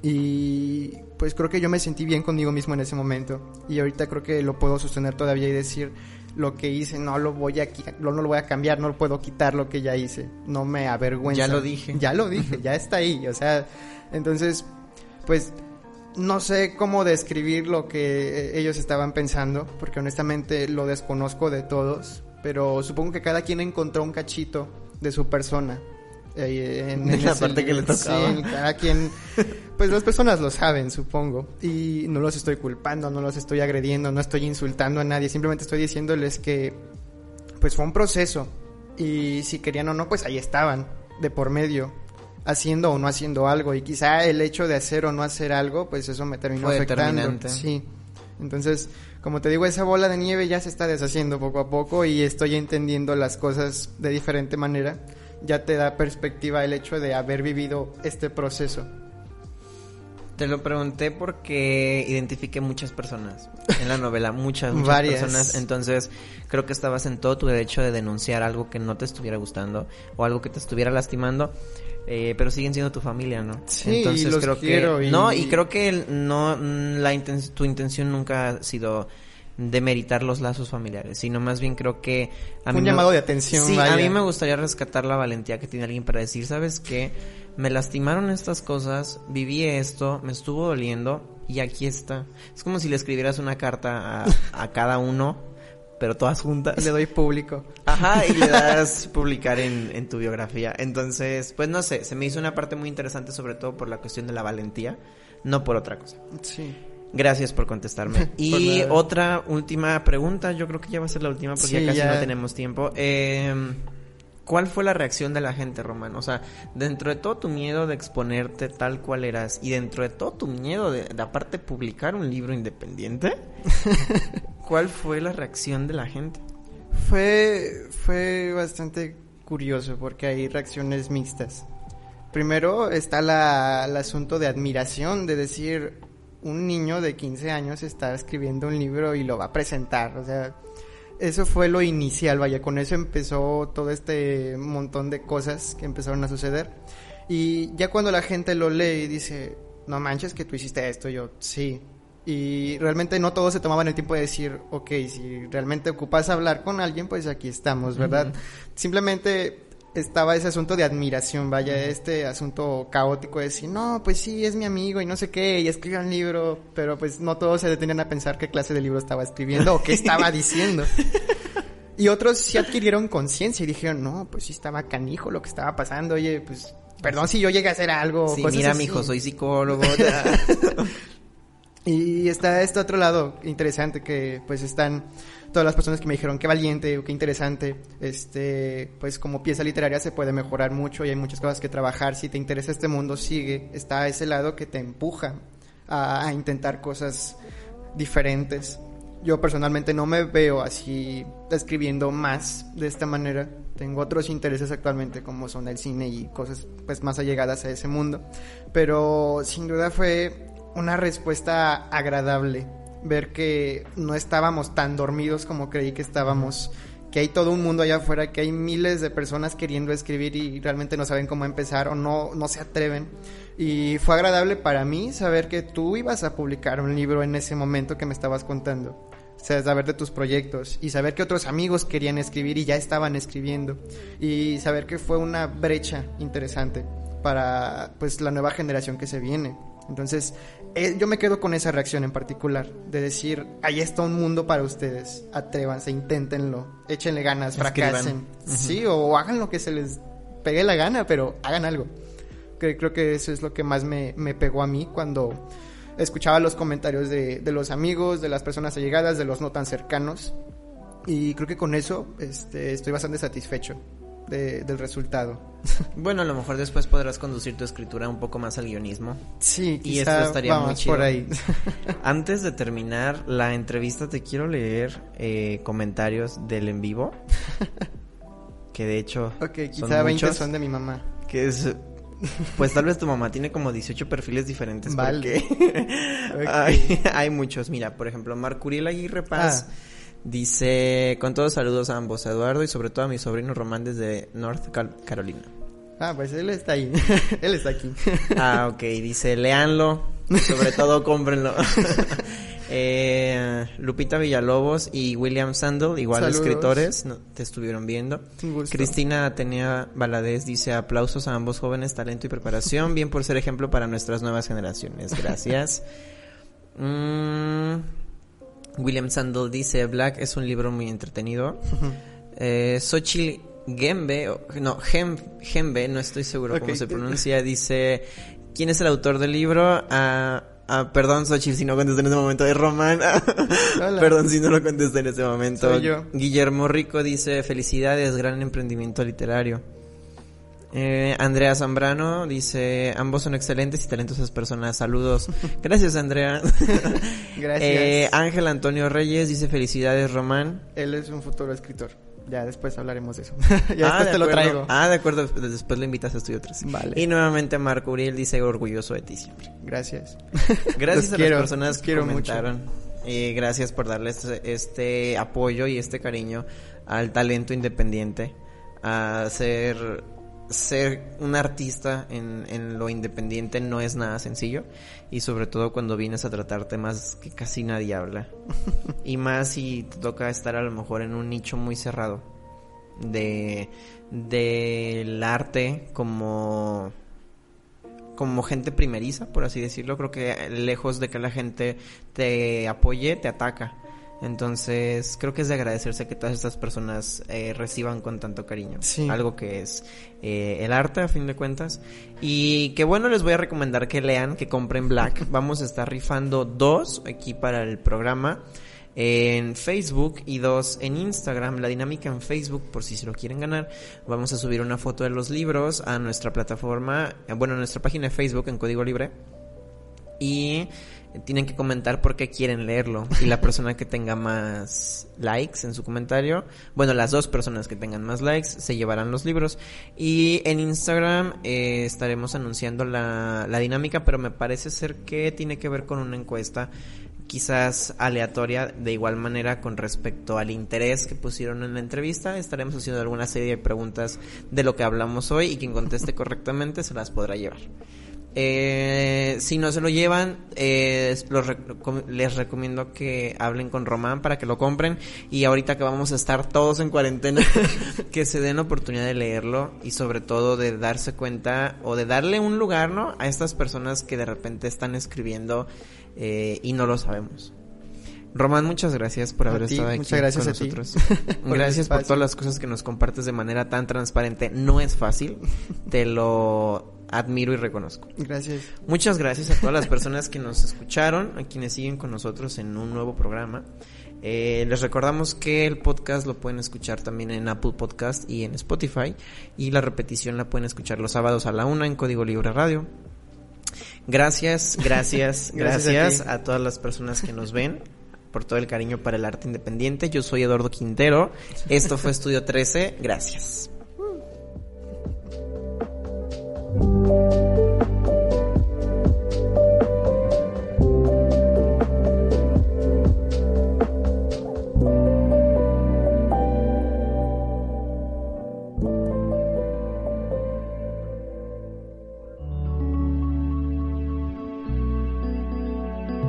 Y pues creo que yo me sentí bien conmigo mismo en ese momento. Y ahorita creo que lo puedo sostener todavía y decir lo que hice no lo voy a no, no lo voy a cambiar, no lo puedo quitar lo que ya hice. No me avergüenza. Ya lo dije. Ya lo dije, ya está ahí. O sea, entonces, pues no sé cómo describir lo que eh, ellos estaban pensando, porque honestamente lo desconozco de todos, pero supongo que cada quien encontró un cachito de su persona. eh, en, en la ese parte que le tocaba. Sí, cada quien, pues las personas lo saben, supongo, y no los estoy culpando, no los estoy agrediendo, no estoy insultando a nadie, simplemente estoy diciéndoles que, pues fue un proceso, y si querían o no, pues ahí estaban, de por medio, haciendo o no haciendo algo, y quizá el hecho de hacer o no hacer algo, pues eso me terminó Fue afectando. determinante. Sí. Entonces, como te digo, esa bola de nieve ya se está deshaciendo poco a poco y estoy entendiendo las cosas de diferente manera. Ya te da perspectiva el hecho de haber vivido este proceso. Te lo pregunté porque identifiqué muchas personas en la novela, muchas, muchas Varias. personas. Entonces, creo que estabas en todo tu derecho de denunciar algo que no te estuviera gustando o algo que te estuviera lastimando. eh, pero siguen siendo tu familia, ¿no? Sí, los creo quiero que y- no y creo que no la inten- tu intención nunca ha sido demeritar los lazos familiares, sino más bien creo que a Un mí me- llamado de atención, Sí, vaya. a mí me gustaría rescatar la valentía que tiene alguien para decir, ¿sabes qué? Me lastimaron estas cosas, viví esto, me estuvo doliendo y aquí está. Es como si le escribieras una carta a, a cada uno, pero todas juntas. Le doy público. Ajá, y le das publicar en, en tu biografía. Entonces, pues no sé, se me hizo una parte muy interesante sobre todo por la cuestión de la valentía, no por otra cosa. Sí. Gracias por contestarme. Y otra última pregunta, yo creo que ya va a ser la última porque Sí, ya casi ya. no tenemos tiempo. Eh, ¿Cuál fue la reacción de la gente, Román? O sea, dentro de todo tu miedo de exponerte tal cual eras y dentro de todo tu miedo de, de aparte publicar un libro independiente, ¿cuál fue la reacción de la gente? Fue, fue bastante curioso porque hay reacciones mixtas. Primero está la, el asunto de admiración, de decir, un niño de 15 años está escribiendo un libro y lo va a presentar. O sea, eso fue lo inicial, vaya, con eso empezó todo este montón de cosas que empezaron a suceder. Y ya cuando la gente lo lee y dice, no manches que tú hiciste esto, yo, sí. Y realmente no todos se tomaban el tiempo de decir, ok, si realmente ocupas hablar con alguien, pues aquí estamos, ¿verdad? Simplemente estaba ese asunto de admiración, vaya, este asunto caótico de decir, no, pues sí, es mi amigo y no sé qué, y escribió un libro, pero pues no todos se detenían a pensar qué clase de libro estaba escribiendo o qué estaba diciendo. Y otros sí adquirieron conciencia y dijeron, no, pues sí estaba canijo lo que estaba pasando, oye, pues perdón si yo llegué a hacer algo. Sí, mira, mijo, soy psicólogo. y está este otro lado interesante que pues están todas las personas que me dijeron qué valiente qué interesante, este, pues como pieza literaria se puede mejorar mucho y hay muchas cosas que trabajar. Si te interesa este mundo, sigue. Está ese lado que te empuja a, a intentar cosas diferentes. Yo personalmente no me veo así escribiendo más de esta manera. Tengo otros intereses actualmente como son el cine y cosas pues más allegadas a ese mundo. Pero sin duda fue una respuesta agradable ver que no estábamos tan dormidos como creí que estábamos, que hay todo un mundo allá afuera, que hay miles de personas queriendo escribir y realmente no saben cómo empezar o no, no se atreven. Y fue agradable para mí saber que tú ibas a publicar un libro en ese momento que me estabas contando. O sea, saber de tus proyectos y saber que otros amigos querían escribir y ya estaban escribiendo y saber que fue una brecha interesante para pues la nueva generación que se viene. Entonces, eh, yo me quedo con esa reacción en particular, de decir, ahí está un mundo para ustedes, atrévanse, inténtenlo, échenle ganas, fracasen, sí, o hagan lo que se les pegue la gana, pero hagan algo. Creo, que eso es lo que más me, me pegó a mí cuando escuchaba los comentarios de, de, los amigos, de las personas allegadas, de los no tan cercanos. Y creo que con eso este, estoy bastante satisfecho del resultado. Bueno, a lo mejor después podrás conducir tu escritura un poco más al guionismo. Sí, y esto estaría muy chido. por ahí. Antes de terminar la entrevista, te quiero leer eh, comentarios del en vivo. Que de hecho. Ok, quizá son 20 son de mi mamá. Que es. Pues tal vez tu mamá tiene como 18 perfiles diferentes. Vale. hay, hay, muchos. Mira, por ejemplo, Marcuriel Aguirre Paz. Ah Dice, con todos saludos a ambos, a Eduardo y sobre todo a mi sobrino Román desde North Carolina. Ah, pues él está ahí, él está aquí. ah, ok, dice, leanlo, sobre todo cómprenlo. eh, Lupita Villalobos y William Sandel, igual escritores, te estuvieron viendo. Cristina Atenea Valadez dice, aplausos a ambos jóvenes, talento y preparación, bien por ser ejemplo para nuestras nuevas generaciones. Gracias. mm, William Sandel dice, Black es un libro muy entretenido. eh, Xochitl Gembe, no, Gembe, no estoy seguro cómo se pronuncia, dice, ¿quién es el autor del libro? Ah, ah perdón, Xochitl, si no contesté en ese momento, es Román. perdón si no lo contesté en ese momento. Guillermo Rico dice, felicidades, gran emprendimiento literario. Eh, Andrea Zambrano dice, ambos son excelentes y talentosas personas. Saludos. Gracias, Andrea. Gracias. Eh, Ángel Antonio Reyes dice, felicidades, Román. Él es un futuro escritor. Ya después hablaremos de eso. ya ah, te lo traigo. Ah, de acuerdo. Después lo invitas a Estudio 3. Vale. Y nuevamente Marco Uriel dice, orgulloso de ti siempre. Gracias. Gracias a las personas que comentaron. Y gracias por darles este, este apoyo y este cariño al talento independiente. A ser ser un artista en, en, lo independiente no es nada sencillo y sobre todo cuando vienes a tratar temas que casi nadie habla. Y más si te toca estar a lo mejor en un nicho muy cerrado de del arte como como gente primeriza por así decirlo. Creo que lejos de que la gente te apoye te ataca entonces, creo que es de agradecerse que todas estas personas eh, reciban con tanto cariño. Algo que es eh, el arte, a fin de cuentas. Y que bueno, les voy a recomendar que lean, que compren Black. Vamos a estar rifando dos aquí para el programa en Facebook y dos en Instagram. La dinámica en Facebook, por si se lo quieren ganar, vamos a subir una foto de los libros a nuestra plataforma, eh, bueno, a nuestra página de Facebook en código libre. Y tienen que comentar por qué quieren leerlo. Y la persona que tenga más likes en su comentario, bueno, las dos personas que tengan más likes se llevarán los libros. Y en Instagram eh, estaremos anunciando la, la dinámica, pero me parece ser que tiene que ver con una encuesta quizás aleatoria de igual manera con respecto al interés que pusieron en la entrevista. Estaremos haciendo alguna serie de preguntas de lo que hablamos hoy y quien conteste correctamente se las podrá llevar. Eh, si no se lo llevan, eh, los les recomiendo que hablen con Román para que lo compren. Y ahorita que vamos a estar todos en cuarentena, que se den la oportunidad de leerlo y sobre todo de darse cuenta o de darle un lugar, ¿no? A estas personas que de repente están escribiendo eh, y no lo sabemos. Román, muchas gracias por haber ti, estado aquí muchas gracias con a ti. nosotros. Por gracias por todas las cosas que nos compartes de manera tan transparente. No es fácil, te lo admiro y reconozco. Gracias. Muchas gracias a todas las personas que nos escucharon, a quienes siguen con nosotros en un nuevo programa. Eh, les recordamos que el podcast lo pueden escuchar también en Apple Podcast y en Spotify. Y la repetición la pueden escuchar los sábados a la una en Código Libre Radio. Gracias, gracias, Gracias a gracias a, todas las personas que nos ven por todo el cariño para el arte independiente. Yo soy Eduardo Quintero. Esto fue Estudio 13. Gracias.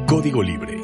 Código Libre.